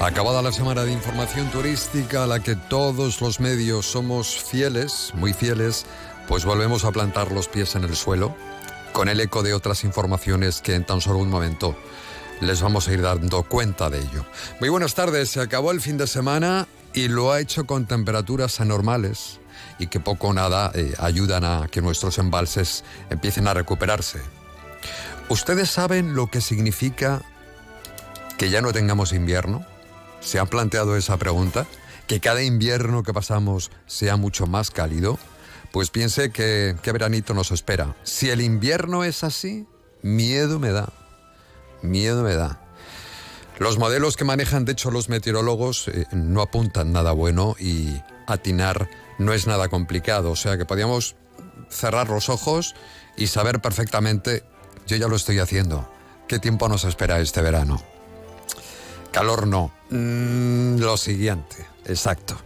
Acabada la semana de información turística a la que todos los medios somos fieles, muy fieles, pues volvemos a plantar los pies en el suelo, con el eco de otras informaciones que en tan solo un momento les vamos a ir dando cuenta de ello. Muy buenas tardes, se acabó el fin de semana y lo ha hecho con temperaturas anormales y que poco o nada eh, ayudan a que nuestros embalses empiecen a recuperarse. ¿Ustedes saben lo que significa que ya no tengamos invierno? ¿Se han planteado esa pregunta? ¿Que cada invierno que pasamos sea mucho más cálido? Pues piense que qué veranito nos espera. Si el invierno es así, miedo me da. Miedo me da. Los modelos que manejan, de hecho, los meteorólogos eh, no apuntan nada bueno y atinar no es nada complicado. O sea que podríamos cerrar los ojos y saber perfectamente, yo ya lo estoy haciendo, qué tiempo nos espera este verano. Calor no. Mm, lo siguiente, exacto.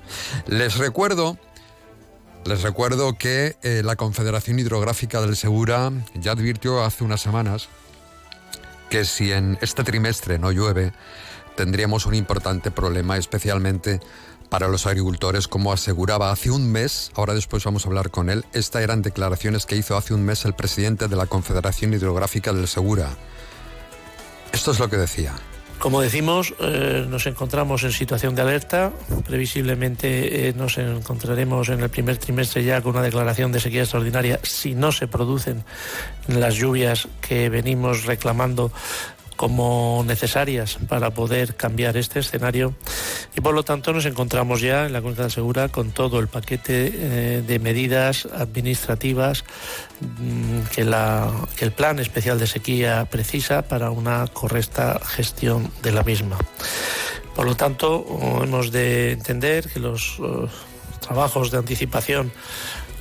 Les recuerdo, les recuerdo que eh, la Confederación Hidrográfica del Segura ya advirtió hace unas semanas que si en este trimestre no llueve, tendríamos un importante problema, especialmente para los agricultores, como aseguraba hace un mes, ahora después vamos a hablar con él, estas eran declaraciones que hizo hace un mes el presidente de la Confederación Hidrográfica del Segura. Esto es lo que decía. Como decimos, eh, nos encontramos en situación de alerta. Previsiblemente eh, nos encontraremos en el primer trimestre ya con una declaración de sequía extraordinaria si no se producen las lluvias que venimos reclamando como necesarias para poder cambiar este escenario y por lo tanto nos encontramos ya en la Cuenca Segura con todo el paquete eh, de medidas administrativas mm, que, que el plan especial de sequía precisa para una correcta gestión de la misma. Por lo tanto, hemos de entender que los eh, trabajos de anticipación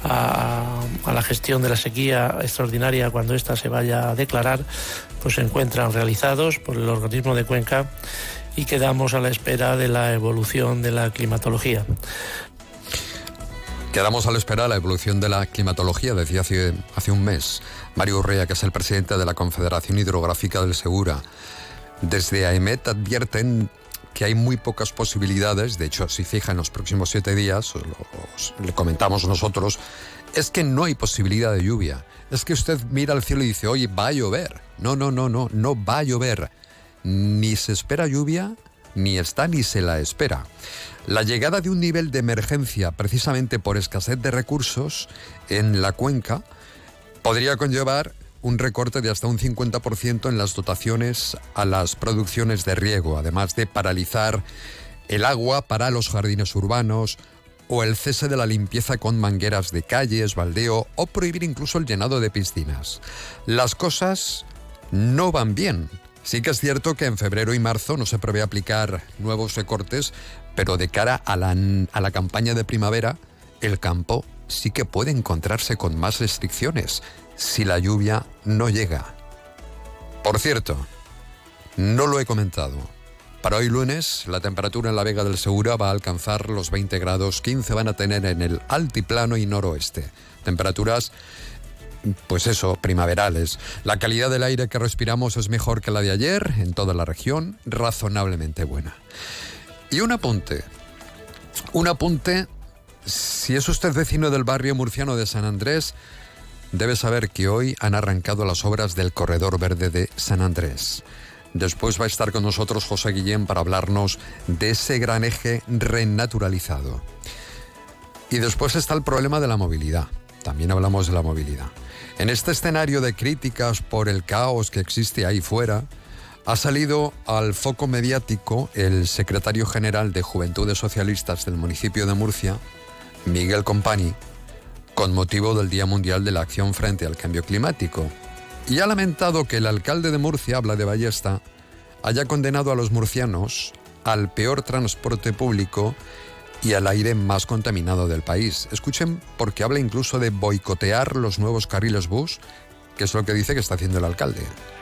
a, la gestión de la sequía extraordinaria cuando ésta se vaya a declarar, pues se encuentran realizados por el organismo de Cuenca y quedamos a la espera de la evolución de la climatología. Quedamos a la espera de la evolución de la climatología, decía hace, hace un mes Mario Urrea, que es el presidente de la Confederación Hidrográfica del Segura. Desde AEMET advierten que hay muy pocas posibilidades, de hecho, si fija en los próximos siete días, le comentamos nosotros, es que no hay posibilidad de lluvia. Es que usted mira al cielo y dice, oye, va a llover. No, no, no, no, no va a llover. Ni se espera lluvia, ni está ni se la espera. La llegada de un nivel de emergencia, precisamente por escasez de recursos en la cuenca, podría conllevar un recorte de hasta un 50% en las dotaciones a las producciones de riego, además de paralizar el agua para los jardines urbanos o el cese de la limpieza con mangueras de calles, baldeo o prohibir incluso el llenado de piscinas. Las cosas no van bien. Sí que es cierto que en febrero y marzo no se prevé aplicar nuevos recortes, pero de cara a la, a la campaña de primavera, el campo sí que puede encontrarse con más restricciones si la lluvia no llega. Por cierto, no lo he comentado. Para hoy lunes, la temperatura en la Vega del Segura va a alcanzar los 20 grados, 15 van a tener en el altiplano y noroeste. Temperaturas, pues eso, primaverales. La calidad del aire que respiramos es mejor que la de ayer en toda la región, razonablemente buena. Y un apunte, un apunte, si es usted vecino del barrio murciano de San Andrés, debe saber que hoy han arrancado las obras del Corredor Verde de San Andrés. Después va a estar con nosotros José Guillén para hablarnos de ese gran eje renaturalizado. Y después está el problema de la movilidad. También hablamos de la movilidad. En este escenario de críticas por el caos que existe ahí fuera, ha salido al foco mediático el secretario general de Juventudes Socialistas del municipio de Murcia, Miguel Compani, con motivo del Día Mundial de la Acción frente al Cambio Climático. y ha lamentado que el alcalde de Murcia, habla de Ballesta, haya condenado a los murcianos al peor transporte público y al aire más contaminado del país. Escuchen porque habla incluso de boicotear los nuevos carriles bus, que es lo que dice que está haciendo el alcalde.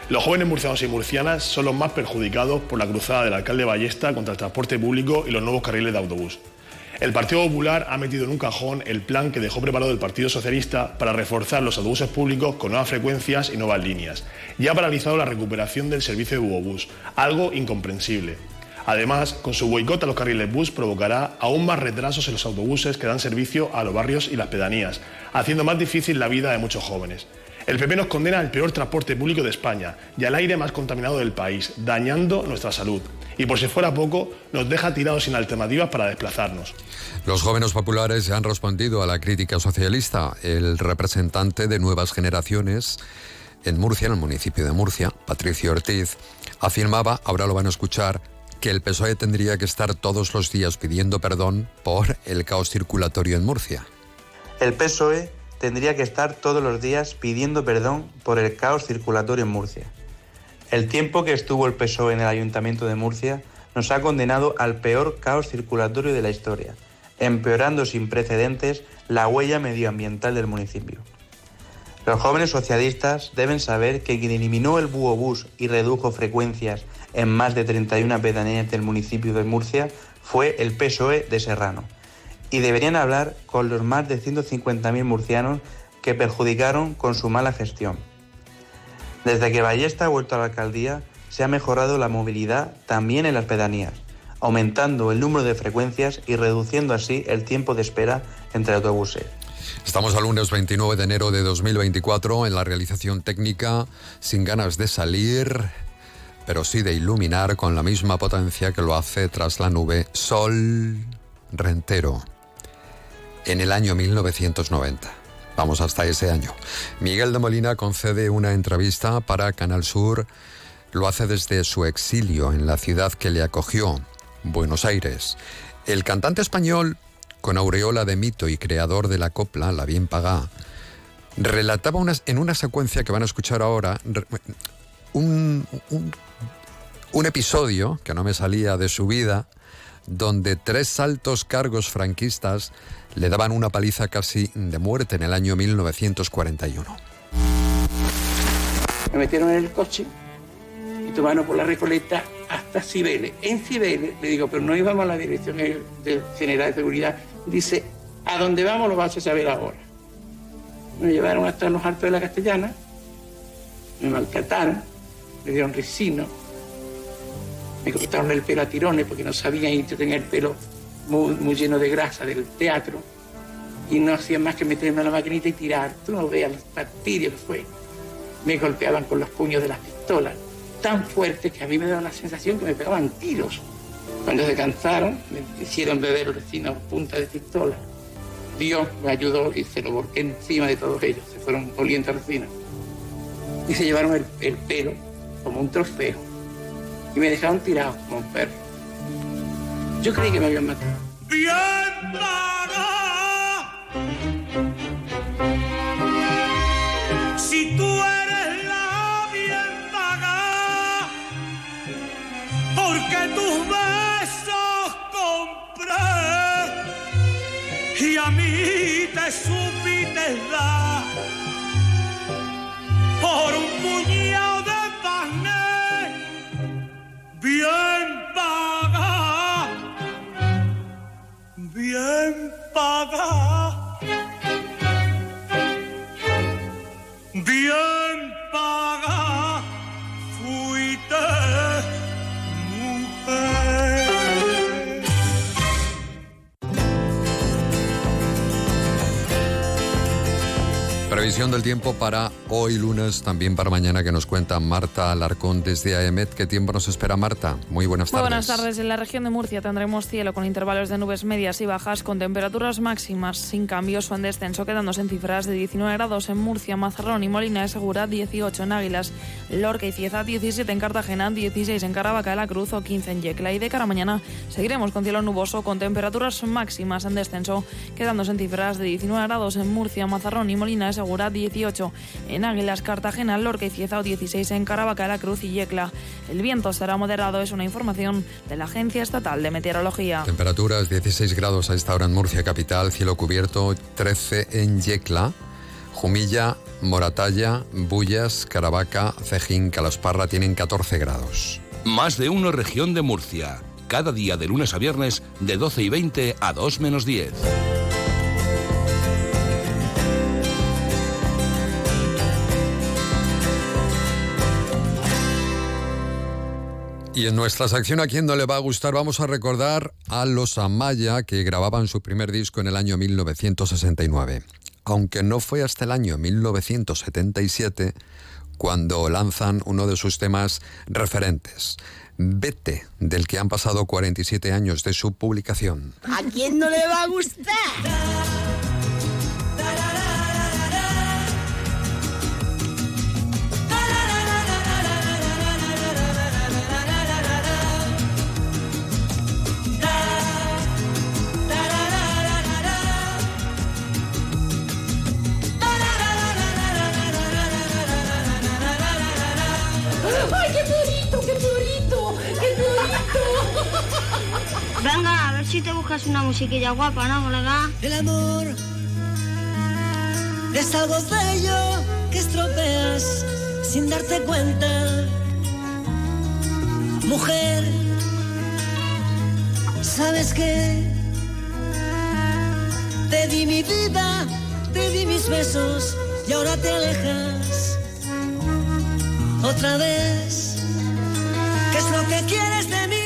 Los jóvenes murcianos y murcianas son los más perjudicados por la cruzada del alcalde Ballesta contra el transporte público y los nuevos carriles de autobús. El Partido Popular ha metido en un cajón el plan que dejó preparado el Partido Socialista para reforzar los autobuses públicos con nuevas frecuencias y nuevas líneas. Y ha paralizado la recuperación del servicio de Bubobús, algo incomprensible. Además, con su boicot a los carriles bus provocará aún más retrasos en los autobuses que dan servicio a los barrios y las pedanías, haciendo más difícil la vida de muchos jóvenes. El PP nos condena al peor transporte público de España y al aire más contaminado del país, dañando nuestra salud. Y por si fuera poco, nos deja tirados sin alternativas para desplazarnos. Los jóvenes populares han respondido a la crítica socialista. El representante de Nuevas Generaciones en Murcia, en el municipio de Murcia, Patricio Ortiz, afirmaba, ahora lo van a escuchar, que el PSOE tendría que estar todos los días pidiendo perdón por el caos circulatorio en Murcia. El PSOE tendría que estar todos los días pidiendo perdón por el caos circulatorio en Murcia. El tiempo que estuvo el PSOE en el Ayuntamiento de Murcia nos ha condenado al peor caos circulatorio de la historia, empeorando sin precedentes la huella medioambiental del municipio. Los jóvenes socialistas deben saber que quien eliminó el búho y redujo frecuencias en más de 31 pedanías del municipio de Murcia fue el PSOE de Serrano. Y deberían hablar con los más de 150.000 murcianos que perjudicaron con su mala gestión. Desde que Ballesta ha vuelto a la alcaldía, se ha mejorado la movilidad también en las pedanías, aumentando el número de frecuencias y reduciendo así el tiempo de espera entre autobuses. Estamos al lunes 29 de enero de 2024 en la realización técnica, sin ganas de salir, pero sí de iluminar con la misma potencia que lo hace tras la nube Sol Rentero en el año 1990. Vamos hasta ese año. Miguel de Molina concede una entrevista para Canal Sur. Lo hace desde su exilio en la ciudad que le acogió, Buenos Aires. El cantante español, con aureola de mito y creador de la copla, La Bien Pagá, relataba en una secuencia que van a escuchar ahora un, un episodio que no me salía de su vida, donde tres altos cargos franquistas le daban una paliza casi de muerte en el año 1941. Me metieron en el coche y tomaron por la Recoleta hasta Cibeles. En Cibeles, le digo, pero no íbamos a la dirección General de Seguridad. Dice, a dónde vamos lo vas a saber ahora. Me llevaron hasta los altos de la Castellana, me maltrataron, me dieron resino, me cortaron el pelo a tirones porque no sabían y yo tenía el pelo muy, lleno de grasa del teatro y no hacían más que meterme a la maquinita y tirar. Tú no veas el partido que fue. Me golpeaban con los puños de las pistolas, tan fuertes que a mí me daba la sensación que me pegaban tiros. Cuando se cansaron, me hicieron beber resina punta de pistola. Dios me ayudó y se lo volqué encima de todos ellos. Se fueron oliendo resina. Y se llevaron el pelo como un trofeo me dejaron tirado como perro. Yo creí que me habían matado. Bien Si tú eres la bien paga, porque tus besos compré y a mí te supiste dar por un puñado bien paga, bien paga, bien paga, Previsión del tiempo para hoy lunes, también para mañana que nos cuenta Marta Alarcón desde AEMET. ¿Qué tiempo nos espera Marta? Muy buenas tardes. Muy buenas tardes. En la región de Murcia tendremos cielo con intervalos de nubes medias y bajas con temperaturas máximas sin cambios o en descenso, quedándose en cifras de 19 grados en Murcia, Mazarrón y Molina de Segura, 18 en Águilas, Lorca y Cieza, 17 en Cartagena, 16 en Caravaca de la Cruz o 15 en Yecla. Y de cara a mañana seguiremos con cielo nuboso con temperaturas máximas en descenso, quedándose en cifras de 19 grados en Murcia, Mazarrón y Molina de Segura 18. En Águilas, Cartagena, Lorca y Ciezao 16. En Caravaca, La Cruz y Yecla. El viento será moderado, es una información de la Agencia Estatal de Meteorología. Temperaturas 16 grados a esta hora en Murcia capital, cielo cubierto 13 en Yecla. Jumilla, Moratalla, Bullas, Caravaca, Cejín, Calasparra tienen 14 grados. Más de uno región de Murcia. Cada día de lunes a viernes de 12 y 20 a 2 menos 10. Y en nuestra sección a quien no le va a gustar vamos a recordar a los Amaya que grababan su primer disco en el año 1969. Aunque no fue hasta el año 1977 cuando lanzan uno de sus temas referentes, Vete, del que han pasado 47 años de su publicación. ¿A quién no le va a gustar? Si te buscas una musiquilla guapa, ¿no, colega? El amor es algo bello que estropeas sin darte cuenta. Mujer, ¿sabes qué? Te di mi vida, te di mis besos y ahora te alejas otra vez. ¿Qué es lo que quieres de mí?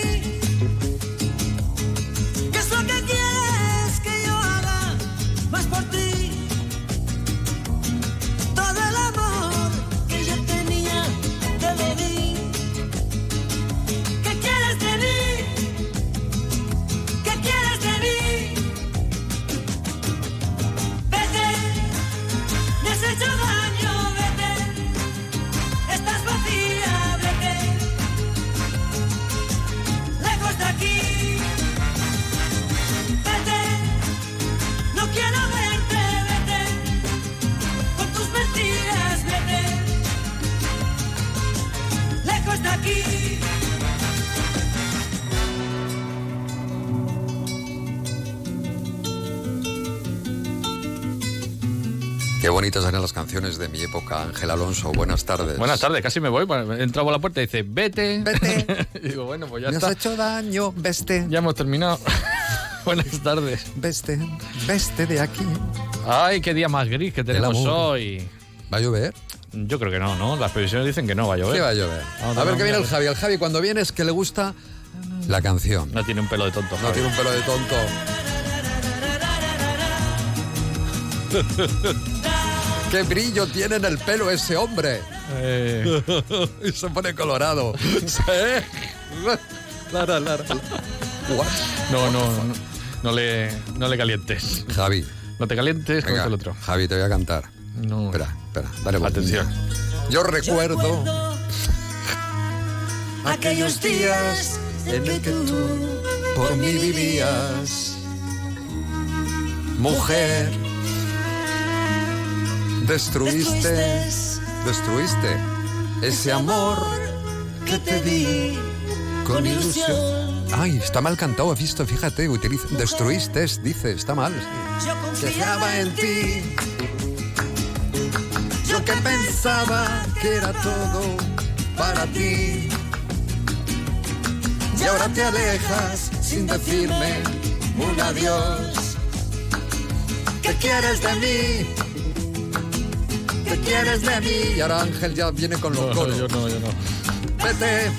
Qué bonitas eran las canciones de mi época, Ángel Alonso. Buenas tardes. Buenas tardes, casi me voy. He entrado a la puerta y dice, vete. Vete. y digo, bueno, pues ya Me está. has hecho daño, veste. Ya hemos terminado. Buenas tardes. Veste, veste de aquí. Ay, qué día más gris que tenemos hoy. ¿Va a llover? Yo creo que no, ¿no? Las previsiones dicen que no va a llover. ¿Qué va a llover? Vamos a ver qué viene el. Javi. El Javi cuando viene es que le gusta la canción. No tiene un pelo de tonto. No tiene un pelo de tonto. ¡Qué brillo tiene en el pelo ese hombre! Eh, y se pone colorado. Lara, lara. No, no, no, no le, no le calientes. Javi, No te calientes venga, el otro. Javi, te voy a cantar. No. Espera, espera, dale. Atención. Yo recuerdo aquellos días en que tú por mí vivías, mujer. Destruiste, destruiste ese amor que te di con ilusión. Ay, está mal cantado, he visto, fíjate, utiliza, destruiste, dice, está mal. Yo Confiaba en ti, yo que pensaba que era todo para ti. Y ahora te alejas sin decirme un adiós. ¿Qué quieres de mí? ¿Qué quieres de mí? Y ahora Ángel ya viene con los No, coros. yo no, yo no. Vete,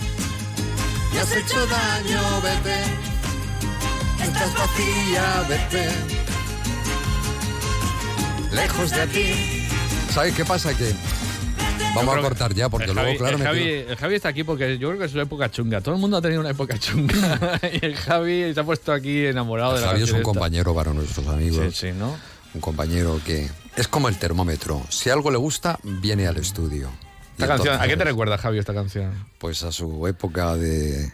me has hecho daño, vete. Estás vacía, vete. Lejos de aquí. ¿Sabes qué pasa? Que vamos a cortar ya, porque el luego, Javi, claro, el, me Javi, quedo- el Javi está aquí porque yo creo que es su época chunga. Todo el mundo ha tenido una época chunga. y el Javi se ha puesto aquí enamorado de la Javi es un compañero para nuestros amigos. Sí, sí, ¿no? Un compañero que es como el termómetro. Si algo le gusta, viene al estudio. Y Esta canción, ¿A qué te recuerda, Javi, esta canción? Pues a su época de...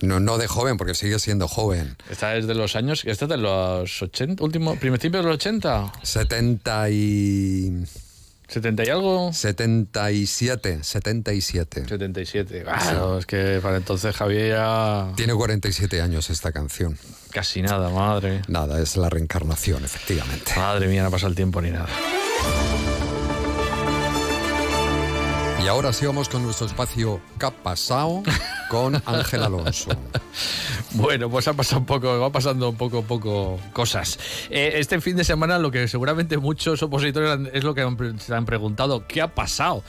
No, no de joven, porque sigue siendo joven. Esta es de los años. Esta es de los 80, último, principios de los 80. 70 y... ¿70 y algo? 77, 77. 77. Claro, es que para entonces Javier ya... Tiene 47 años esta canción. Casi nada, madre. Nada, es la reencarnación, efectivamente. Madre mía, no pasa el tiempo ni nada. Y ahora sí vamos con nuestro espacio ¿Qué ha pasado? con Ángel Alonso. Bueno, pues ha pasado un poco, va pasando un poco, poco cosas. Eh, este fin de semana lo que seguramente muchos opositores han- es lo que han se han preguntado, ¿qué ha pasado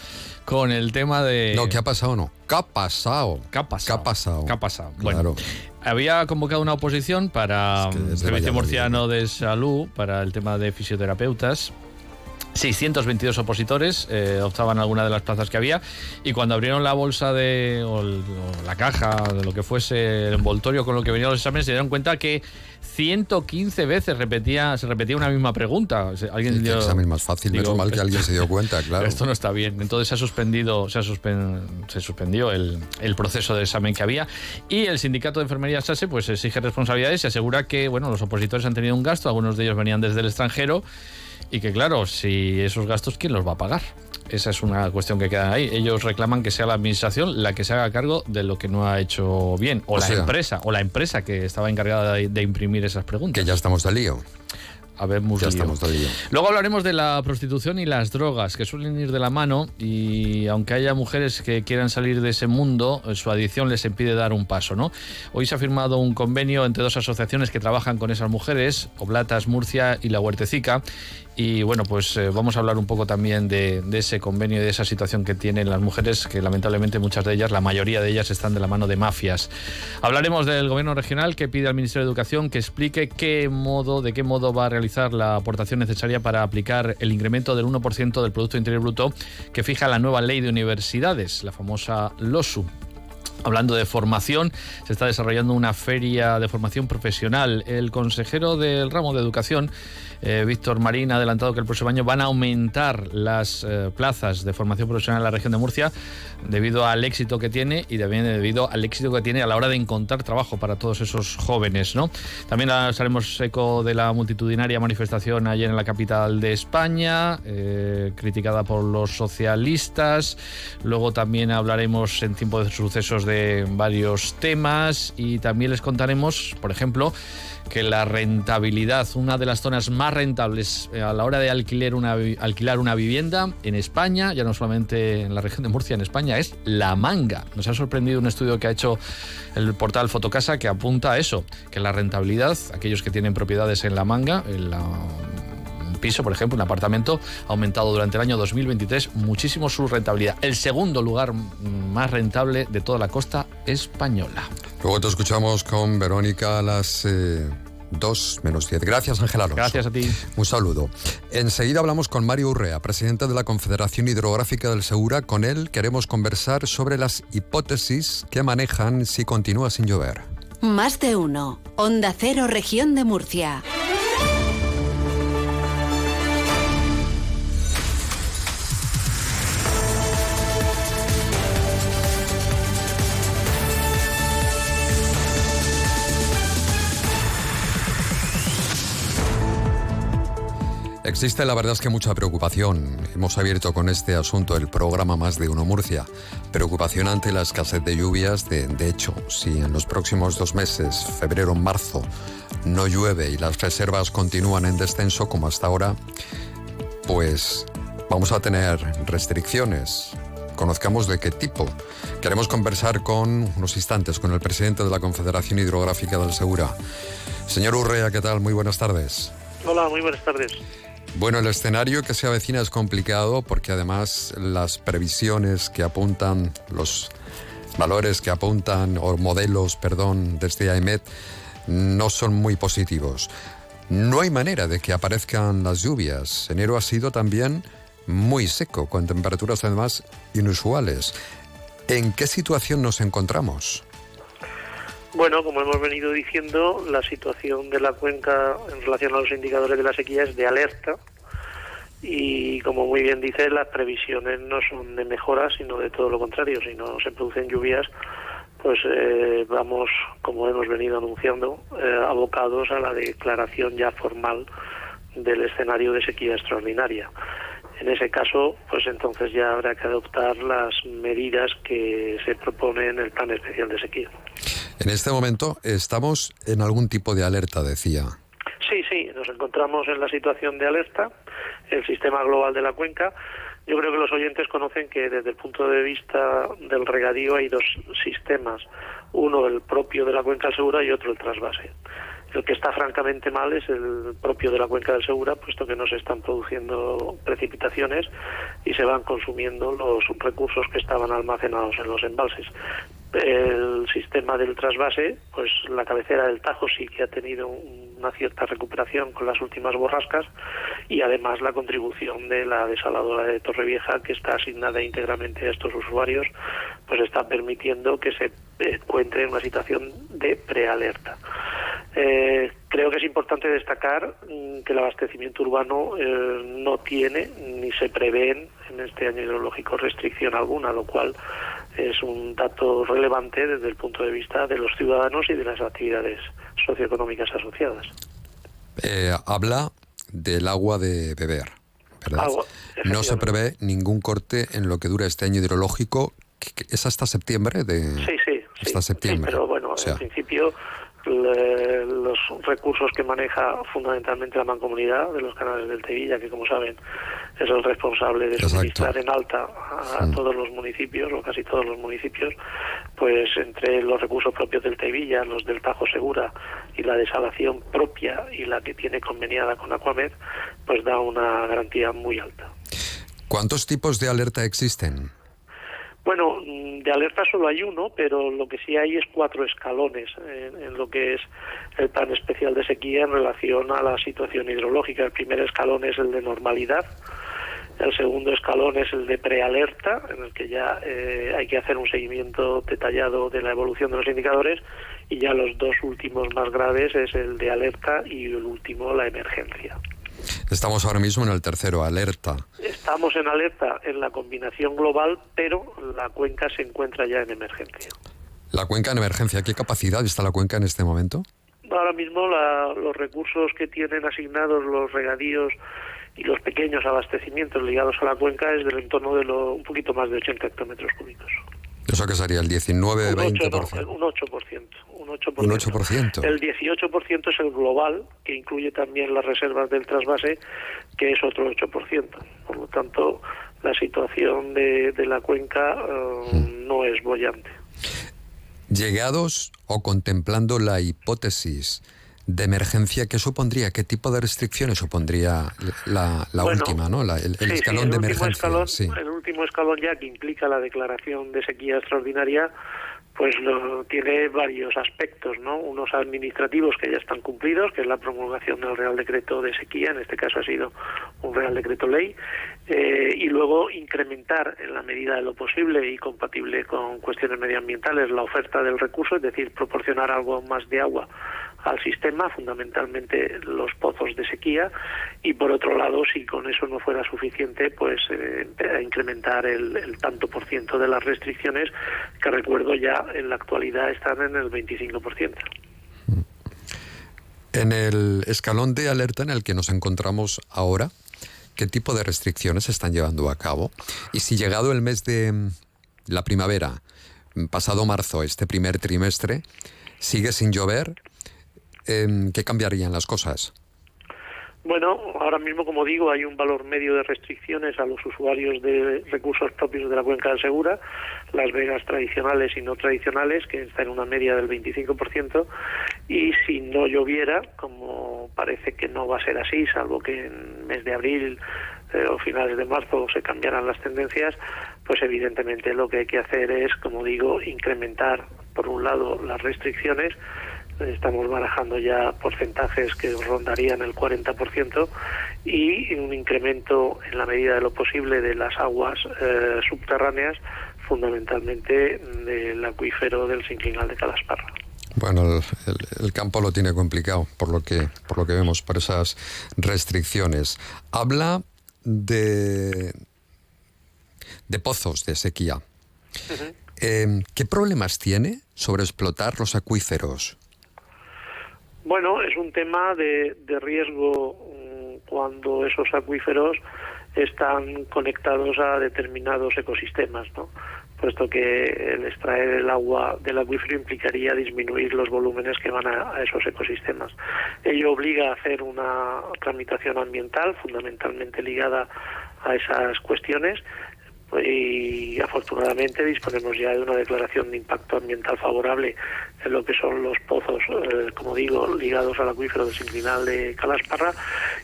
con el tema de... No, ¿qué ha pasado? No. ¿Qué ha pasado? ¿Qué ha pasado? ¿Qué ha pasado? ¿Qué ha pasado? Claro. Bueno, había convocado una oposición para Es que el Servicio. Murciano de Salud, para el tema de fisioterapeutas. 622 opositores eh, optaban a alguna de las plazas que había y cuando abrieron la bolsa de o, el- o la caja de lo que fuese el envoltorio con lo que venían los exámenes se dieron cuenta que 115 veces repetía se repetía una misma pregunta alguien El dio- examen más fácil, digo, menos mal que alguien se dio cuenta, claro. esto no está bien. Entonces se ha suspendido, se, ha suspen- se suspendió el, el proceso de examen que había y el sindicato de enfermería SASE pues exige responsabilidades y asegura que bueno los opositores han tenido un gasto, algunos de ellos venían desde el extranjero y que claro, si esos gastos quién los va a pagar. Esa es una cuestión que queda ahí. Ellos reclaman que sea la administración la que se haga cargo de lo que no ha hecho bien o, O la sea- empresa o la empresa que estaba encargada de, de imprimir esas preguntas. Que ya estamos de lío. Habemos Ya lío. estamos de lío. Luego hablaremos de la prostitución y las drogas, que suelen ir de la mano y aunque haya mujeres que quieran salir de ese mundo, su adicción les impide dar un paso, ¿no? Hoy se ha firmado un convenio entre dos asociaciones que trabajan con esas mujeres, Oblatas Murcia y La Huertecica, y bueno, pues eh, vamos a hablar un poco también de, ese convenio y de esa situación que tienen las mujeres, que lamentablemente muchas de ellas, la mayoría de ellas, están de la mano de mafias. Hablaremos del gobierno regional que pide al Ministerio de Educación que explique qué modo, de qué modo va a realizar la aportación necesaria para aplicar el incremento del 1% del Producto Interior Bruto que fija la nueva ley de universidades, la famosa LOSU. Hablando de formación, se está desarrollando una feria de formación profesional. El consejero del ramo de educación, eh, Víctor Marín, ha adelantado que el próximo año van a aumentar las eh, plazas de formación profesional en la región de Murcia debido al éxito que tiene y también debido al éxito que tiene a la hora de encontrar trabajo para todos esos jóvenes. ¿no? También haremos eco de la multitudinaria manifestación ayer en la capital de España, eh, criticada por los socialistas. Luego también hablaremos en tiempo de sucesos de varios temas y también les contaremos, por ejemplo, que la rentabilidad, una de las zonas más rentables eh, a la hora de alquilar una vivienda en España, ya no solamente en la región de Murcia, en España, es La Manga. Nos ha sorprendido un estudio que ha hecho el portal Fotocasa que apunta a eso, que la rentabilidad, aquellos que tienen propiedades en La Manga, en la piso, por ejemplo, un apartamento, ha aumentado durante el año 2023 muchísimo su rentabilidad. El segundo lugar mm, más rentable de toda la costa española. Luego te escuchamos con Verónica a las eh, 2 menos 10. Gracias, Ángel Alonso. Gracias a ti. Un saludo. Enseguida hablamos con Mario Urrea, presidente de la Confederación Hidrográfica del Segura. Con él queremos conversar sobre las hipótesis que manejan si continúa sin llover. Más de uno. Onda Cero, región de Murcia. Existe la verdad es que mucha preocupación. Hemos abierto con este asunto el programa Más de Uno Murcia. Preocupación ante la escasez de lluvias. De, de hecho, si en los próximos dos meses, febrero, marzo, no llueve y las reservas continúan en descenso como hasta ahora, pues vamos a tener restricciones. Conozcamos de qué tipo. Queremos conversar con unos instantes con el presidente de la Confederación Hidrográfica del Segura. Señor Urrea, ¿qué tal? Muy buenas tardes. Hola, muy buenas tardes. Bueno, el escenario que se avecina es complicado porque además las previsiones que apuntan, los valores que apuntan, o modelos, perdón, desde AEMET, no son muy positivos. No hay manera de que aparezcan las lluvias. Enero ha sido también muy seco, con temperaturas además inusuales. ¿En qué situación nos encontramos? Bueno, como hemos venido diciendo, la situación de la cuenca en relación a los indicadores de la sequía es de alerta y, como muy bien dice, las previsiones no son de mejora, sino de todo lo contrario. Si no se producen lluvias, pues eh, vamos, como hemos venido anunciando, eh, abocados a la declaración ya formal del escenario de sequía extraordinaria. En ese caso, pues entonces ya habrá que adoptar las medidas que se propone en el Plan Especial de Sequía. En este momento estamos en algún tipo de alerta, decía. Sí, sí, nos encontramos en la situación de alerta, el sistema global de la cuenca. Yo creo que los oyentes conocen que desde el punto de vista del regadío hay dos sistemas, uno el propio de la cuenca Segura y otro el trasvase. El que está francamente mal es el propio de la cuenca del Segura, puesto que no se están produciendo precipitaciones y se van consumiendo los recursos que estaban almacenados en los embalses. El sistema del trasvase, pues la cabecera del Tajo sí que ha tenido una cierta recuperación con las últimas borrascas y además la contribución de la desaladora de Torrevieja, que está asignada íntegramente a estos usuarios, pues está permitiendo que se encuentre en una situación de prealerta. Eh, creo que es importante destacar mm, que el abastecimiento urbano eh, no tiene ni se prevén en este año hidrológico restricción alguna, lo cual es un dato relevante desde el punto de vista de los ciudadanos y de las actividades socioeconómicas asociadas. Eh, habla del agua de beber, ¿verdad? Agua, no se prevé ningún corte en lo que dura este año hidrológico, es hasta septiembre de Sí, sí, hasta septiembre. pero bueno, O sea, en principio le- los recursos que maneja fundamentalmente la mancomunidad de los canales del Tevilla, que como saben es el responsable de Exacto. suministrar en alta a todos los municipios, o casi todos los municipios, pues entre los recursos propios del Tevilla, los del Tajo Segura y la desalación propia y la que tiene conveniada con Aquamed, pues da una garantía muy alta. ¿Cuántos tipos de alerta existen? Bueno, mm, de alerta solo hay uno, pero lo que sí hay es cuatro escalones en, lo que es el plan especial de sequía en relación a la situación hidrológica. El primer escalón es el de normalidad, el segundo escalón es el de prealerta, en el que ya eh, hay que hacer un seguimiento detallado de la evolución de los indicadores, y ya los dos últimos más graves es el de alerta y el último la emergencia. Estamos ahora mismo en el tercero, alerta. Estamos en alerta en la combinación global, pero la cuenca se encuentra ya en emergencia. La cuenca en emergencia, ¿qué capacidad está la cuenca en este momento? Ahora mismo la- los recursos que tienen asignados los regadíos y los pequeños abastecimientos ligados a la cuenca es del entorno de lo, un poquito más de 80 hectómetros cúbicos. ¿Eso que sería el 19, Un 8, 20%? no, un 8%. Un 8%. Un 8%. El 18% es el global, que incluye también las reservas del trasvase, que es otro 8%. Por lo tanto, la situación de, de la cuenca eh, no es bollante. Llegados o contemplando la hipótesis de emergencia, ¿qué supondría? ¿Qué tipo de restricciones supondría la, la Bueno, última, ¿no? La- el, el Sí, sí, escalón el de emergencia. escalón- sí. El último escalón ya que implica la declaración de sequía extraordinaria, pues lo, tiene varios aspectos, ¿no? Unos administrativos que ya están cumplidos, que es la promulgación del Real Decreto de sequía, en este caso ha sido un Real Decreto Ley, eh, y luego incrementar en la medida de lo posible y compatible con cuestiones medioambientales la oferta del recurso, es decir, proporcionar algo más de agua al sistema, fundamentalmente los pozos de sequía, y por otro lado, si con eso no fuera suficiente, pues eh, incrementar el, el tanto por ciento de las restricciones, que recuerdo ya en la actualidad están en el 25%. En el escalón de alerta en el que nos encontramos ahora, ¿qué tipo de restricciones se están llevando a cabo? Y si llegado el mes de mm, la primavera, mm, pasado marzo, este primer trimestre, sigue sin llover, em, ¿qué cambiarían las cosas? Bueno, ahora mismo, como digo, hay un valor medio de restricciones a los usuarios de recursos propios de la cuenca del Segura, las vegas tradicionales y no tradicionales, que está en una media del 25%, y si no lloviera, como parece que no va a ser así, salvo que en mes de abril eh, o finales de marzo se cambiaran las tendencias, pues evidentemente lo que hay que hacer es, como digo, incrementar, por un lado, las restricciones, estamos barajando ya porcentajes que rondarían el 40% y un incremento en la medida de lo posible de las aguas eh, subterráneas, fundamentalmente del acuífero del Sinclinal de Calasparra. Bueno, el, el- el campo lo tiene complicado, por lo que, por lo que vemos, por esas restricciones. Habla de, de pozos de sequía. Eh, ¿Qué problemas tiene sobre explotar los acuíferos? Bueno, es un tema de, de riesgo mm, cuando esos acuíferos están conectados a determinados ecosistemas, ¿no? puesto que el extraer el agua del acuífero implicaría disminuir los volúmenes que van a, a, esos ecosistemas. Ello obliga a hacer una tramitación ambiental fundamentalmente ligada a esas cuestiones y afortunadamente disponemos ya de una declaración de impacto ambiental favorable en lo que son los pozos, eh, como digo, ligados al acuífero desinclinal de Calasparra